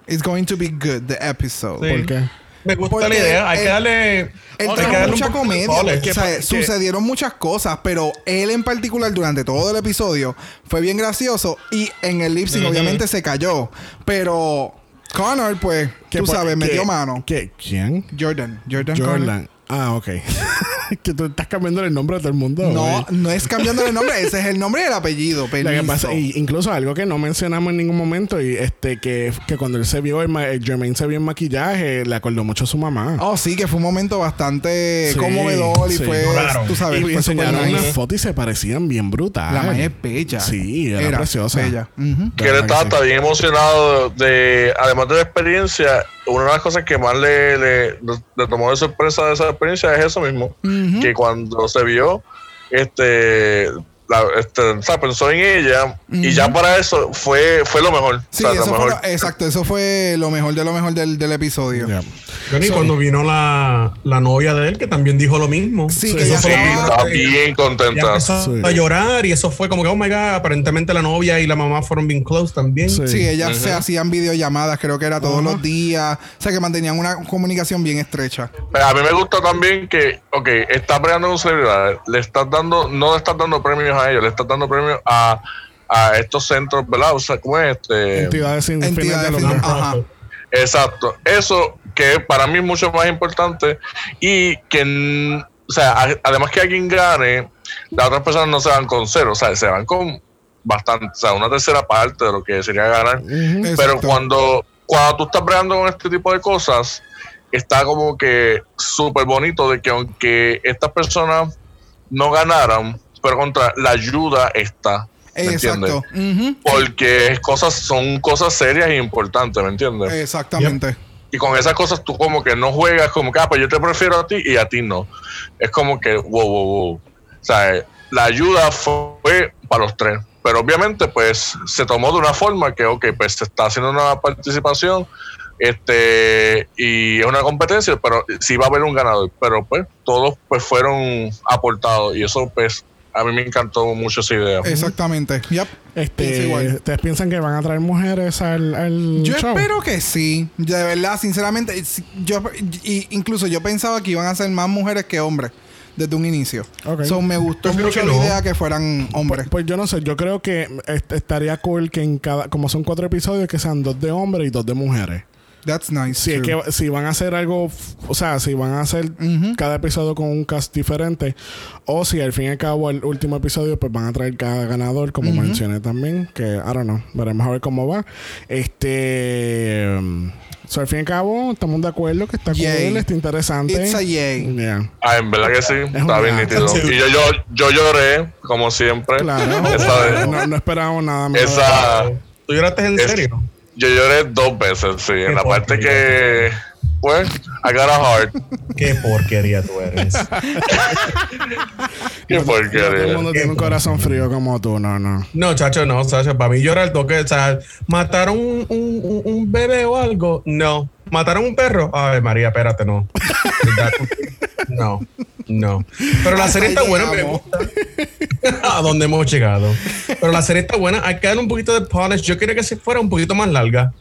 it's going to be good, the episode. Sí. ¿Por qué? Me gusta Porque la idea. Hay él- que darle. Él hay que trajo darle un mucha comedia. polish. O sea, que- sucedieron muchas cosas, pero él en particular durante todo el episodio fue bien gracioso y en el lip sync obviamente se cayó. Pero Connor, pues, ¿Qué tú sabes, metió mano. ¿Qué? ¿Quién? Jordan, Jordan, Connor. Ah, ok. (laughs) que tú estás cambiando el nombre de todo el mundo. No, no es cambiando el nombre, ese es el nombre y el apellido. (laughs) Lo que Permiso. pasa, y incluso algo que no mencionamos en ningún momento, y este que, que cuando él se vio, el, ma- el Jermaine se vio en maquillaje, le acordó mucho a su mamá. Oh, sí, que fue un momento bastante Sí, conmovedor y sí. fue, Claro. tú sabes, y fue enseñaron nice. fotos y se parecían bien brutales. La magia es bella. Sí, era preciosa. Bella. Ujú. Que él estaba bien emocionado de, además de la experiencia, una de las cosas que más le, le, le tomó de sorpresa de esa experiencia es eso mismo, que cuando se vio, este, la, este, o sea, pensó en ella y ya para eso fue, fue lo mejor. Sí, o sea, lo eso fue mejor. lo- exacto, eso fue lo mejor de lo mejor del, del episodio. Ya. Johnny, cuando vino la, la novia de él, que también dijo lo mismo. Sí, que fue Sí, lo estaba- bien contenta. empezó Sí. a llorar y eso fue como que, oh my god, aparentemente la novia y la mamá fueron bien close también. Sí. Sí, ellas se hacían videollamadas, creo que era todos Ajá. los días. O sea, que mantenían una comunicación bien estrecha. Pero a mí me gusta también que, ok, estás peleando con celebridades, le estás dando, no le estás dando premios a ellos, le estás dando premios a, a estos centros, ¿verdad? O sea, ¿cómo es este? Entidades sin fines de Entidades lucro. sin- Ajá. Exacto. Eso que para mí es mucho más importante y que, o sea, a- además que alguien gane, las otras personas no se van con cero, o sea, se van con bastante, o sea, una tercera parte de lo que sería ganar. Pero cuando, cuando tú estás bregando con este tipo de cosas, está como que súper bonito de que aunque estas personas no ganaran, pero contra la ayuda está. ¿Me entiendes? Porque es cosas, son cosas serias e importantes, ¿me entiendes? Exactamente. Y con esas cosas tú como que no juegas como que, ah, pues yo te prefiero a ti y a ti no. Es como que, wow, wow, wow. O sea, la ayuda fue para los tres. Pero obviamente, pues, se tomó de una forma que, ok, pues se está haciendo una participación este y es una competencia, pero sí va a haber un ganador. Pero pues, todos pues fueron aportados y eso, pues, a mí me encantó mucho esa idea. Exactamente. Yep. Este, igual. ¿Ustedes piensan que van a traer mujeres al, al Yo show? espero que sí. De verdad, sinceramente, si- yo incluso yo pensaba que iban a ser más mujeres que hombres desde un inicio. Ok. So, me gustó Yo mucho la no. idea que fueran hombres. Pues yo no sé, yo creo que est- estaría cool que en cada, como son cuatro episodios, que sean dos de hombres y dos de mujeres. That's nice. Si es que si van a hacer algo, o sea, si van a hacer cada episodio con un cast diferente, o si al fin y al cabo el último episodio, pues van a traer cada ganador, como mencioné también, que I don't know, veremos a ver cómo va. Este, um, so, al fin y al cabo, estamos de acuerdo que está Yay. cool, está interesante. It's a yay. Yeah. Ah, en verdad que sí, está bien nítido. (laughs) Y yo, yo, yo lloré, como siempre. Claro, Esa no, no esperábamos nada. Esa, ¿Tú lloraste en Es- serio? Yo lloré dos veces, sí. En la parte que, pues, I got a heart. Qué porquería tú eres. Qué No todo el porquería. mundo tiene un corazón frío como tú, no, no. No, chacho, no, chacho. Para mí llorar el toque. O sea, ¿mataron un, un- un- un bebé o algo? No. ¿Mataron un perro? Ay, María, espérate, no. No, no. Pero la serie está buena, me llegamos. gusta. (laughs) A dónde hemos llegado. Pero la serie está buena. Hay que darle un poquito de polish. Yo quería que se fuera un poquito más larga.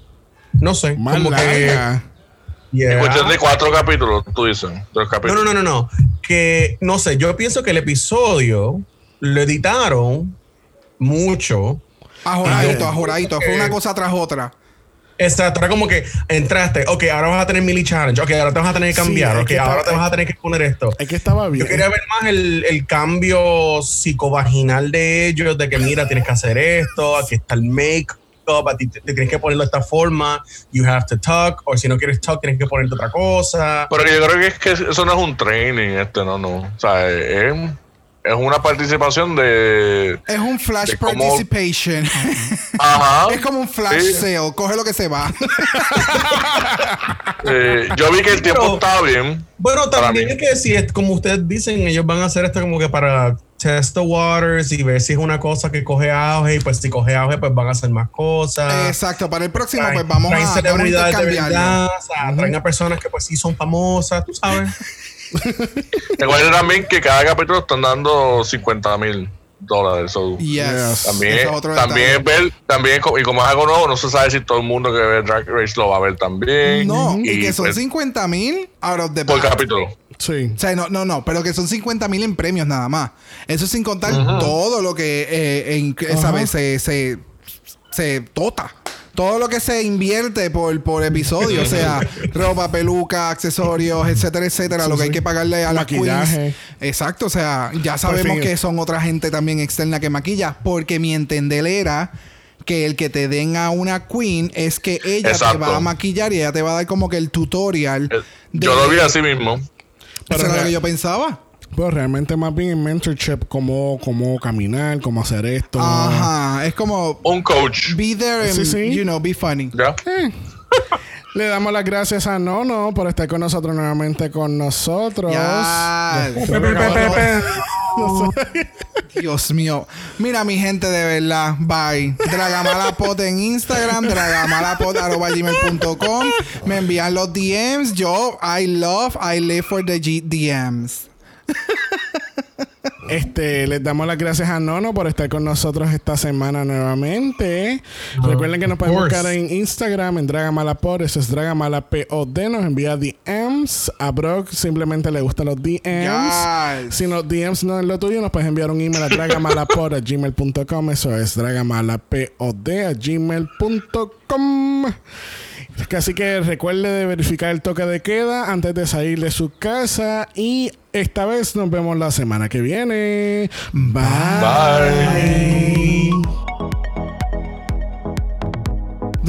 No sé. Más como que. larga. Yeah. En cuestión de cuatro capítulos, tú dices. Tres No, capítulos. no, no, no, no. Que no sé, yo pienso que el episodio lo editaron mucho. Ajoradito, ajoradito. Fue una cosa tras otra. Exacto, era como que entraste, ok, ahora vas a tener mili challenge, ok, ahora te vas a tener que Sí, cambiar, es ok, que ahora te vas a tener que poner esto. Es que estaba bien. Yo quería ver más el, el cambio psicovaginal de ellos, de que mira, tienes que hacer esto, aquí está el make-up, a ti te, te tienes que ponerlo de esta forma, you have to talk, o si no quieres talk, tienes que ponerte otra cosa. Pero yo creo que es que eso no es un training, este, no, no. O sea, es, es una participación de. Es un flash cómo- participation. (laughs) Ajá. es como un flash Sí. sale. Coge lo que se va. (laughs) Eh, yo vi que el tiempo Pero- estaba bien. Bueno, también es que si es como ustedes dicen, ellos van a hacer esto como que para test the waters y ver si es una cosa que coge auge, y pues si coge auge, pues van a hacer más cosas. Exacto. Para el próximo, Traen- pues vamos traen a, celebridades de verdad, o sea, traen a personas que pues sí son famosas, tú sabes. (laughs) (laughs) Recuerda también que cada capítulo están dando 50 mil dólares. so, Yes. También, es también ver, también, y como es algo nuevo, no se sabe si todo el mundo que ve Drag Race lo va a ver también. No, y, que son pues, 50 mil out of the por capítulo. Sí. O sea, no, no, no, pero que son 50 mil en premios nada más. Eso sin contar todo lo que, eh, se, se tota. Todo lo que se invierte por, por episodio, o sea, (laughs) ropa, peluca, accesorios, etcétera, etcétera, Sí, lo que sí. hay que pagarle a las Maquillaje. queens. Exacto, o sea, ya sabemos que son otra gente también externa que maquilla, porque mi entender era que el que te den a una queen es que ella te Exacto. va a maquillar y ella te va a dar como que el tutorial. Eh, de- Yo lo vi así mismo. Eso Pero era lo que yo pensaba. Pero realmente más bien en mentorship, cómo, cómo caminar, cómo hacer esto. Ajá, es como Un coach. be there and Sí, sí. you know be funny. ¿Ya? (laughs) Le damos las gracias a Nono por estar con nosotros nuevamente con nosotros. (laughs) Dios mío. Mira, mi gente, de verdad. Bye. Dragamalapod en Instagram, dragamalapod.com. Me envían los DMs. Yo, I love, I live for the G DMs. Este, les damos las gracias a Nono por estar con nosotros esta semana nuevamente. Recuerden que nos pueden course. buscar en Instagram en Dragamalapod, eso es Dragamalapod, nos envía DMs. A Brock simplemente le gustan los DMs. Yes. Si los DMs no es lo tuyo, nos puedes enviar un email a dragamalapod a gmail.com. Eso es dragamalapod a gmail.com. Así que recuerde de verificar el toque de queda antes de salir de su casa. Y esta vez nos vemos la semana que viene. Bye.